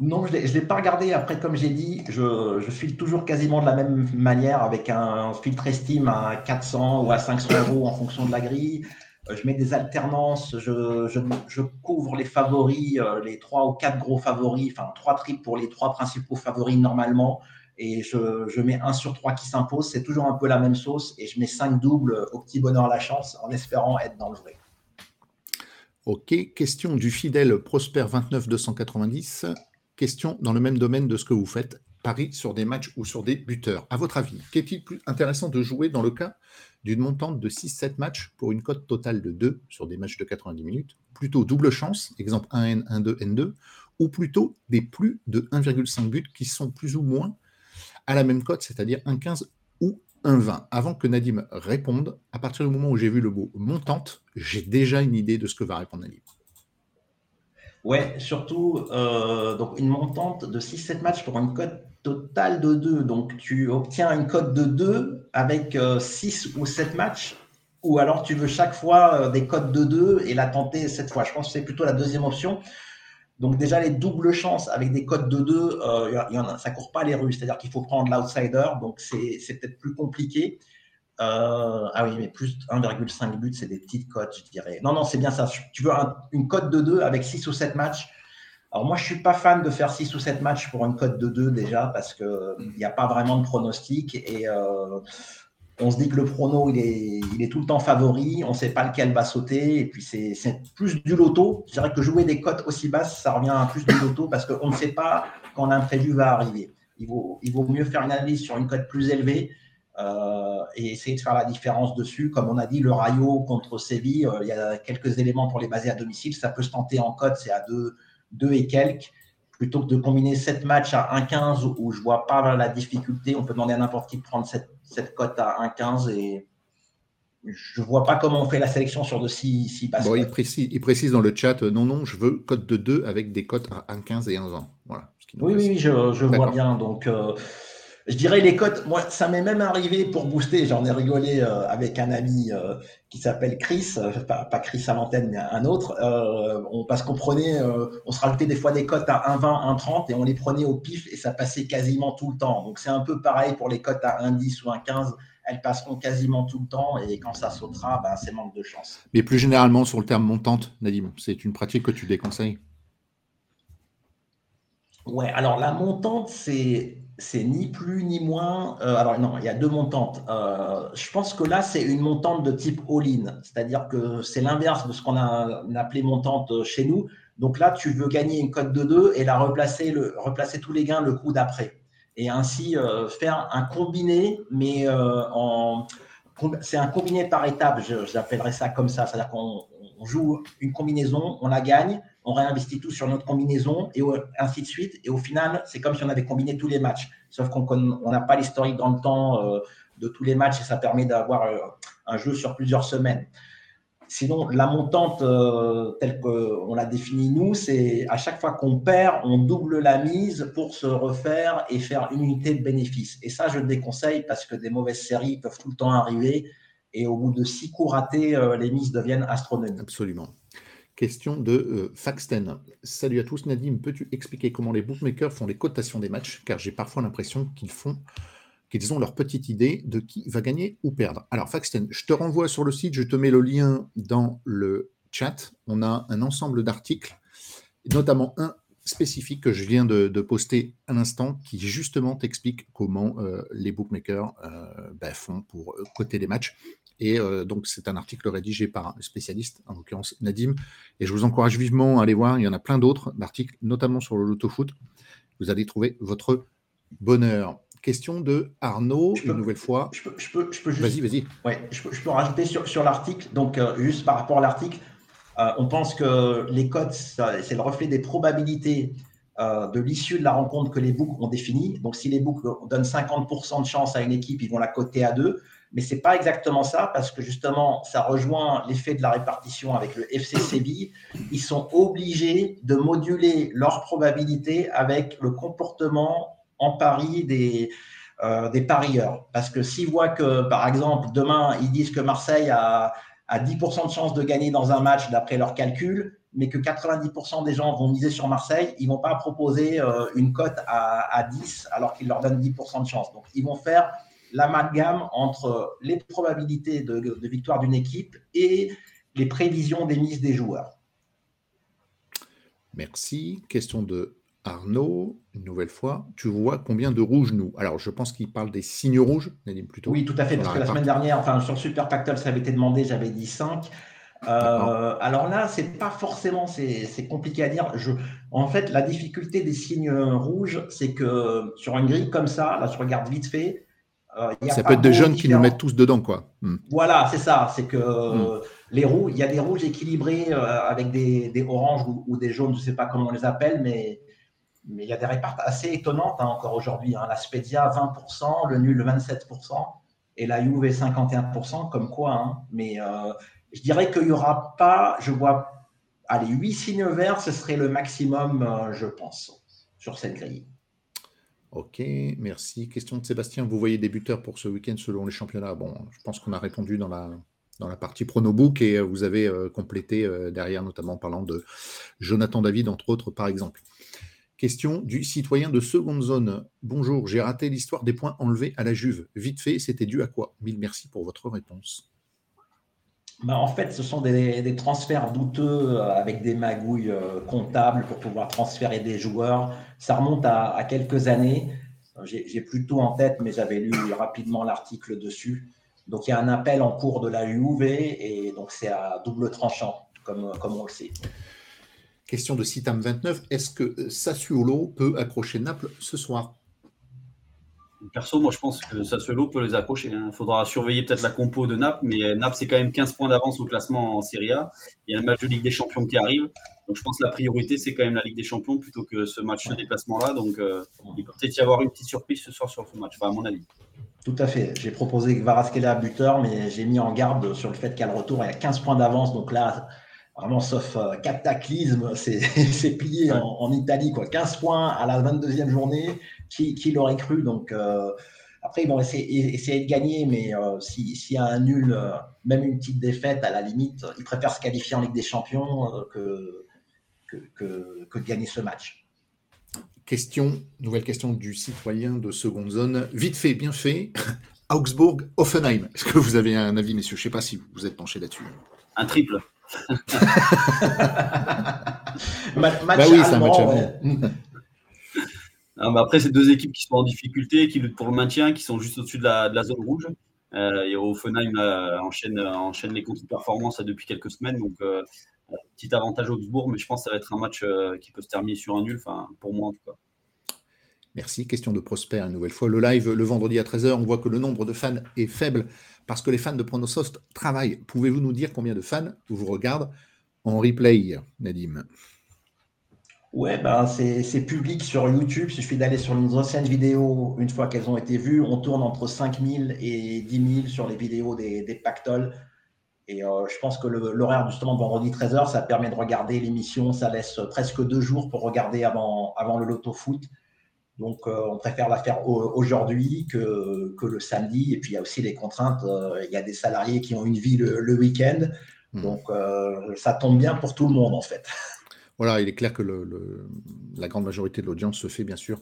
Non, je ne l'ai pas regardé. Après, comme j'ai dit, je, je filtre toujours quasiment de la même manière avec un, filtre estime à 400 ou à 500 euros en fonction de la grille. Euh, je mets des alternances, je, couvre les favoris, euh, les trois ou quatre gros favoris, enfin trois triples pour les trois principaux favoris normalement. Et je, je mets un sur trois qui s'impose. C'est toujours un peu la même sauce. Et je mets cinq doubles au petit bonheur la chance en espérant être dans le vrai.
Ok, question du fidèle Prosper 29290. Question dans le même domaine de ce que vous faites, Paris sur des matchs ou sur des buteurs. À votre avis, qu'est-il plus intéressant de jouer dans le cas d'une montante de 6-7 matchs pour une cote totale de 2 sur des matchs de 90 minutes Plutôt double chance, exemple 1N, 1-2, N2, ou plutôt des plus de 1,5 buts qui sont plus ou moins à la même cote, c'est-à-dire 1,15 ou 1,20 Avant que Nadim réponde, à partir du moment où j'ai vu le mot montante, j'ai déjà une idée de ce que va répondre Nadim.
Ouais, surtout euh, donc une montante de 6-7 matchs pour une cote totale de 2. Donc tu obtiens une cote de 2 avec 6 euh, ou 7 matchs, ou alors tu veux chaque fois euh, des cotes de 2 et la tenter cette fois. Je pense que c'est plutôt la deuxième option. Donc déjà les doubles chances avec des cotes de 2, y en a, ça court pas les rues. C'est-à-dire qu'il faut prendre l'outsider, donc c'est peut-être plus compliqué. Euh, ah oui, mais plus 1,5 but, c'est des petites cotes, je dirais. Non, non, c'est bien ça. Tu veux une cote de 2 avec 6 ou 7 matchs? Alors moi, je suis pas fan de faire 6 ou 7 matchs pour une cote de 2 déjà, parce qu'il n'y a pas vraiment de pronostic. Et euh, on se dit que le prono, il est, tout le temps favori. On ne sait pas lequel va sauter. Et puis, c'est plus du loto. Je dirais que jouer des cotes aussi basses, ça revient à plus du loto, parce qu'on ne sait pas quand l'imprévu va arriver. Il vaut mieux faire une analyse sur une cote plus élevée euh, et essayer de faire la différence dessus. Comme on a dit, le Rayo contre Séville, euh, il y a quelques éléments pour les baser à domicile. Ça peut se tenter en cote, c'est à 2, et quelques. Plutôt que de combiner 7 matchs à 1,15 où je ne vois pas la difficulté, on peut demander à n'importe qui de prendre cette, cette cote à 1,15 et je ne vois pas comment on fait la sélection sur de 6 si
bon, il, précise, il précise dans le chat, euh, non, non, je veux cote de 2 avec des cotes à 1,15 et 1,20. Voilà,
oui, oui, je, je vois bien. Donc, je dirais les cotes, moi, ça m'est même arrivé pour booster. J'en ai rigolé euh, avec un ami euh, qui s'appelle Chris, euh, pas, Chris à l'antenne, mais un autre. on, parce qu'on prenait, on se rajoutait des fois des cotes à 1,20, 1,30 et on les prenait au pif et ça passait quasiment tout le temps. Donc c'est un peu pareil pour les cotes à 1,10 ou 1,15. Elles passeront quasiment tout le temps et quand ça sautera, ben, c'est manque de chance.
Mais plus généralement sur le terme montante, Nadim, c'est une pratique que tu déconseilles?
Ouais, alors la montante, c'est c'est ni plus ni moins. Euh, alors non, il y a deux montantes. Euh, je pense que là, c'est une montante de type all-in, c'est-à-dire que c'est l'inverse de ce qu'on a, appelé montante chez nous. Donc là, tu veux gagner une cote de 2 et la replacer, replacer tous les gains le coup d'après. Et ainsi euh, faire un combiné, mais c'est un combiné par étapes, j'appellerais ça comme ça. C'est-à-dire qu'on joue une combinaison, on la gagne, on réinvestit tout sur notre combinaison et ainsi de suite. Et au final, c'est comme si on avait combiné tous les matchs. Sauf qu'on n'a pas l'historique dans le temps euh, de tous les matchs et ça permet d'avoir euh, un jeu sur plusieurs semaines. Sinon, la montante euh, telle qu'on l'a définie nous, c'est à chaque fois qu'on perd, on double la mise pour se refaire et faire une unité de bénéfice. Et ça, je le déconseille parce que des mauvaises séries peuvent tout le temps arriver. Et au bout de six coups ratés, les mises deviennent astronomiques.
Absolument. Question de euh, Faxten. Salut à tous. Nadim, peux-tu expliquer comment les bookmakers font les cotations des matchs? Car j'ai parfois l'impression qu'ils font qu'ils ont leur petite idée de qui va gagner ou perdre. Alors, Faxten, je te renvoie sur le site, je te mets le lien dans le chat. On a un ensemble d'articles, notamment un spécifique que je viens de, poster à l'instant, qui justement t'explique comment euh, les bookmakers euh, ben, font pour coter les matchs. Et euh, donc, c'est un article rédigé par un spécialiste, en l'occurrence Nadim. Et je vous encourage vivement à aller voir. Il y en a plein d'autres d'articles, notamment sur le loto-foot. Vous allez trouver votre bonheur. Question de Arnaud, une nouvelle fois.
Je peux, je peux, je peux
juste. Vas-y, vas-y.
Ouais, je peux, rajouter sur, sur l'article. Donc, euh, juste par rapport à l'article, euh, on pense que les codes, c'est le reflet des probabilités de l'issue de la rencontre que les books ont définie. Donc, si les books donnent 50% de chance à une équipe, ils vont la coter à deux mais ce n'est pas exactement ça, parce que justement, ça rejoint l'effet de la répartition avec le FC Séville. Ils sont obligés de moduler leur probabilité avec le comportement en pari des, euh, des parieurs. Parce que s'ils voient que, par exemple, demain, ils disent que Marseille a, a 10% de chance de gagner dans un match d'après leurs calculs, mais que 90% des gens vont miser sur Marseille, ils ne vont pas proposer euh, une cote à, à 10 alors qu'ils leur donnent 10% de chance. Donc, ils vont faire l'amalgame entre les probabilités de, victoire d'une équipe et les prévisions d'émise des joueurs.
Merci. Question de Arnaud, une nouvelle fois. Tu vois combien de rouges nous? Alors, je pense qu'il parle des signes rouges,
plutôt. Oui, tout à fait, parce que la semaine dernière, enfin, sur Super Pactol, ça avait été demandé, j'avais dit 5. Euh, alors là, c'est pas forcément, c'est compliqué à dire. Je, en fait, la difficulté des signes rouges, c'est que sur une grille comme ça, là, je regarde vite fait,
euh, ça peut être des jeunes qui nous mettent tous dedans, quoi.
Hmm. Voilà, c'est ça. C'est que hmm. les rouges, il y a des rouges équilibrés euh, avec des, oranges ou, des jaunes, je ne sais pas comment on les appelle, mais, mais il y a des répartes assez étonnantes hein, encore aujourd'hui. Hein. La Spedia, 20%, le nul, 27%, et la Juve, 51%, comme quoi. Hein. Mais euh, je dirais qu'il n'y aura pas, je vois, allez, 8 signes verts, ce serait le maximum, je pense, sur cette grille.
Ok, merci. Question de Sébastien. Vous voyez des buteurs pour ce week-end selon les championnats? Bon, je pense qu'on a répondu dans la, dans la partie pronobook et euh, vous avez euh, complété euh, derrière, notamment en parlant de Jonathan David, entre autres, par exemple. Question du citoyen de seconde zone. Bonjour, j'ai raté l'histoire des points enlevés à la Juve. Vite fait, c'était dû à quoi? Mille merci pour votre réponse.
Bah, en fait, ce sont des, transferts douteux euh, avec des magouilles euh, comptables pour pouvoir transférer des joueurs. Ça remonte à, quelques années. J'ai plutôt en tête, mais j'avais lu rapidement l'article dessus. Donc, il y a un appel en cours de la UV et donc c'est à double tranchant, comme, comme on le sait.
Question de Citam 29. Est-ce que Sassuolo peut accrocher Naples ce soir?
Perso, moi je pense que Sassuolo peut les accrocher. Il hein. faudra surveiller peut-être la compo de Naples, mais Naples c'est quand même 15 points d'avance au classement en Serie A. Il y a un match de Ligue des Champions qui arrive. Donc je pense que la priorité c'est quand même la Ligue des Champions plutôt que ce match de déplacement-là. Donc euh, il peut peut-être y avoir une petite surprise ce soir sur ce match, à mon avis.
Tout à fait. J'ai proposé Varasquela buteur, mais j'ai mis en garde sur le fait qu'à le retour, il y a 15 points d'avance. Donc là, vraiment sauf euh, cataclysme, c'est plié en, Italie. Quoi. 15 points à la 22e journée, qui, l'aurait cru Donc euh, après, ils vont essayer, essayer de gagner, mais euh, s'il y a un nul, même une petite défaite, à la limite, ils préfèrent se qualifier en Ligue des Champions que, que, de gagner ce match.
Question, nouvelle question du citoyen de seconde zone. Vite fait, bien fait. Augsbourg, Offenheim. Est-ce que vous avez un avis, messieurs? Je ne sais pas si vous êtes penché là-dessus.
Un triple.
match bah oui, c'est un match
après, c'est deux équipes qui sont en difficulté, qui luttent pour le maintien, qui sont juste au-dessus de la, zone rouge. Euh, et Offenheim enchaîne, enchaîne les contre-performances depuis quelques semaines. Donc, euh, petit avantage Augsbourg, mais je pense que ça va être un match euh, qui peut se terminer sur un nul, pour moi en tout cas.
Merci. Question de Prosper, une nouvelle fois. Le live le vendredi à 13h, on voit que le nombre de fans est faible parce que les fans de Pronosoft travaillent. Pouvez-vous nous dire combien de fans vous regardent en replay, Nadim?
Ouais, ben c'est public sur YouTube. Il suffit d'aller sur nos anciennes vidéos une fois qu'elles ont été vues. On tourne entre 5000 et 10 000 sur les vidéos des, des pactoles. Et euh, je pense que l'horaire justement de vendredi 13h, ça permet de regarder l'émission. Ça laisse presque deux jours pour regarder avant, avant le loto foot. Donc, euh, on préfère la faire aujourd'hui que, que, le samedi. Et puis, il y a aussi les contraintes. Euh, il y a des salariés qui ont une vie le, week-end. Hmm. Donc, ça tombe bien pour tout le monde, en fait.
Voilà, il est clair que la grande majorité de l'audience se fait bien sûr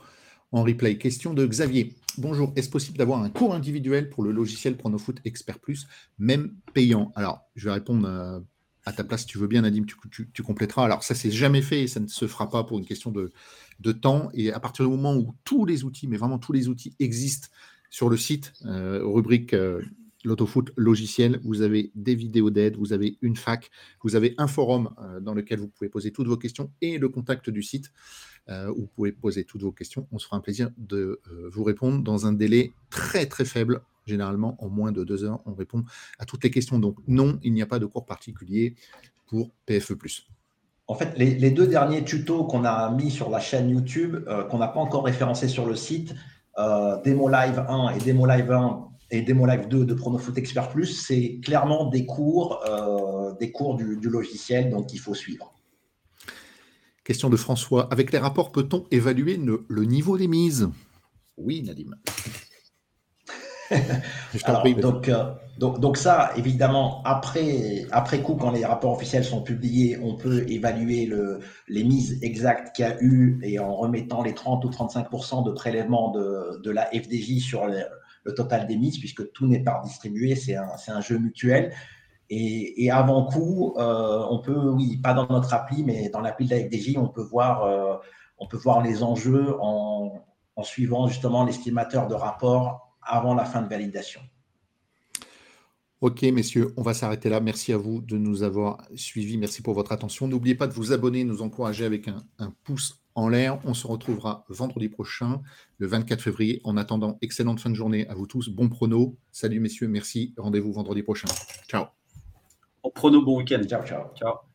en replay. Question de Xavier. Bonjour, est-ce possible d'avoir un cours individuel pour le logiciel PronoFoot Expert Plus, même payant? Alors, je vais répondre euh, à, ta place si tu veux bien, Nadim, tu, tu, compléteras. Alors, ça, c'est jamais fait et ça ne se fera pas pour une question de, temps. Et à partir du moment où tous les outils, mais vraiment tous les outils existent sur le site, euh, rubrique euh, l'autofoot logiciel, vous avez des vidéos d'aide, vous avez une fac, vous avez un forum euh, dans lequel vous pouvez poser toutes vos questions et le contact du site euh, où vous pouvez poser toutes vos questions. On se fera un plaisir de euh, vous répondre dans un délai très très faible. Généralement, en moins de deux heures, on répond à toutes les questions. Donc non, il n'y a pas de cours particulier pour PFE+.
En fait, les, deux derniers tutos qu'on a mis sur la chaîne YouTube, qu'on n'a pas encore référencé sur le site, Demo Live 1 et Demo Live 1 et Demo Live 2 de Pronofoot Expert Plus, c'est clairement des cours, euh, des cours du, logiciel, donc il faut suivre.
Question de François. Avec les rapports, peut-on évaluer le, niveau des mises? Oui, Nadim.
donc, euh, donc, donc, ça, évidemment, après, après coup, quand les rapports officiels sont publiés, on peut évaluer le, les mises exactes qu'il y a eu et en remettant les 30 ou 35 de prélèvement de, de la FDJ sur les, le total des mises, puisque tout n'est pas distribué, c'est un, un, jeu mutuel. Et, avant coup, euh, on peut, oui, pas dans notre appli, mais dans l'appli de la FDJ, on peut voir, euh, on peut voir les enjeux en, en suivant justement l'estimateur de rapport avant la fin de validation.
Ok, messieurs, on va s'arrêter là. Merci à vous de nous avoir suivis. Merci pour votre attention. N'oubliez pas de vous abonner, nous encourager avec un, pouce en l'air. On se retrouvera vendredi prochain, le 24 février. En attendant, excellente fin de journée à vous tous. Bon prono. Salut messieurs, merci. Rendez-vous vendredi prochain. Ciao.
Bon prono, bon week-end. Ciao, ciao. Ciao.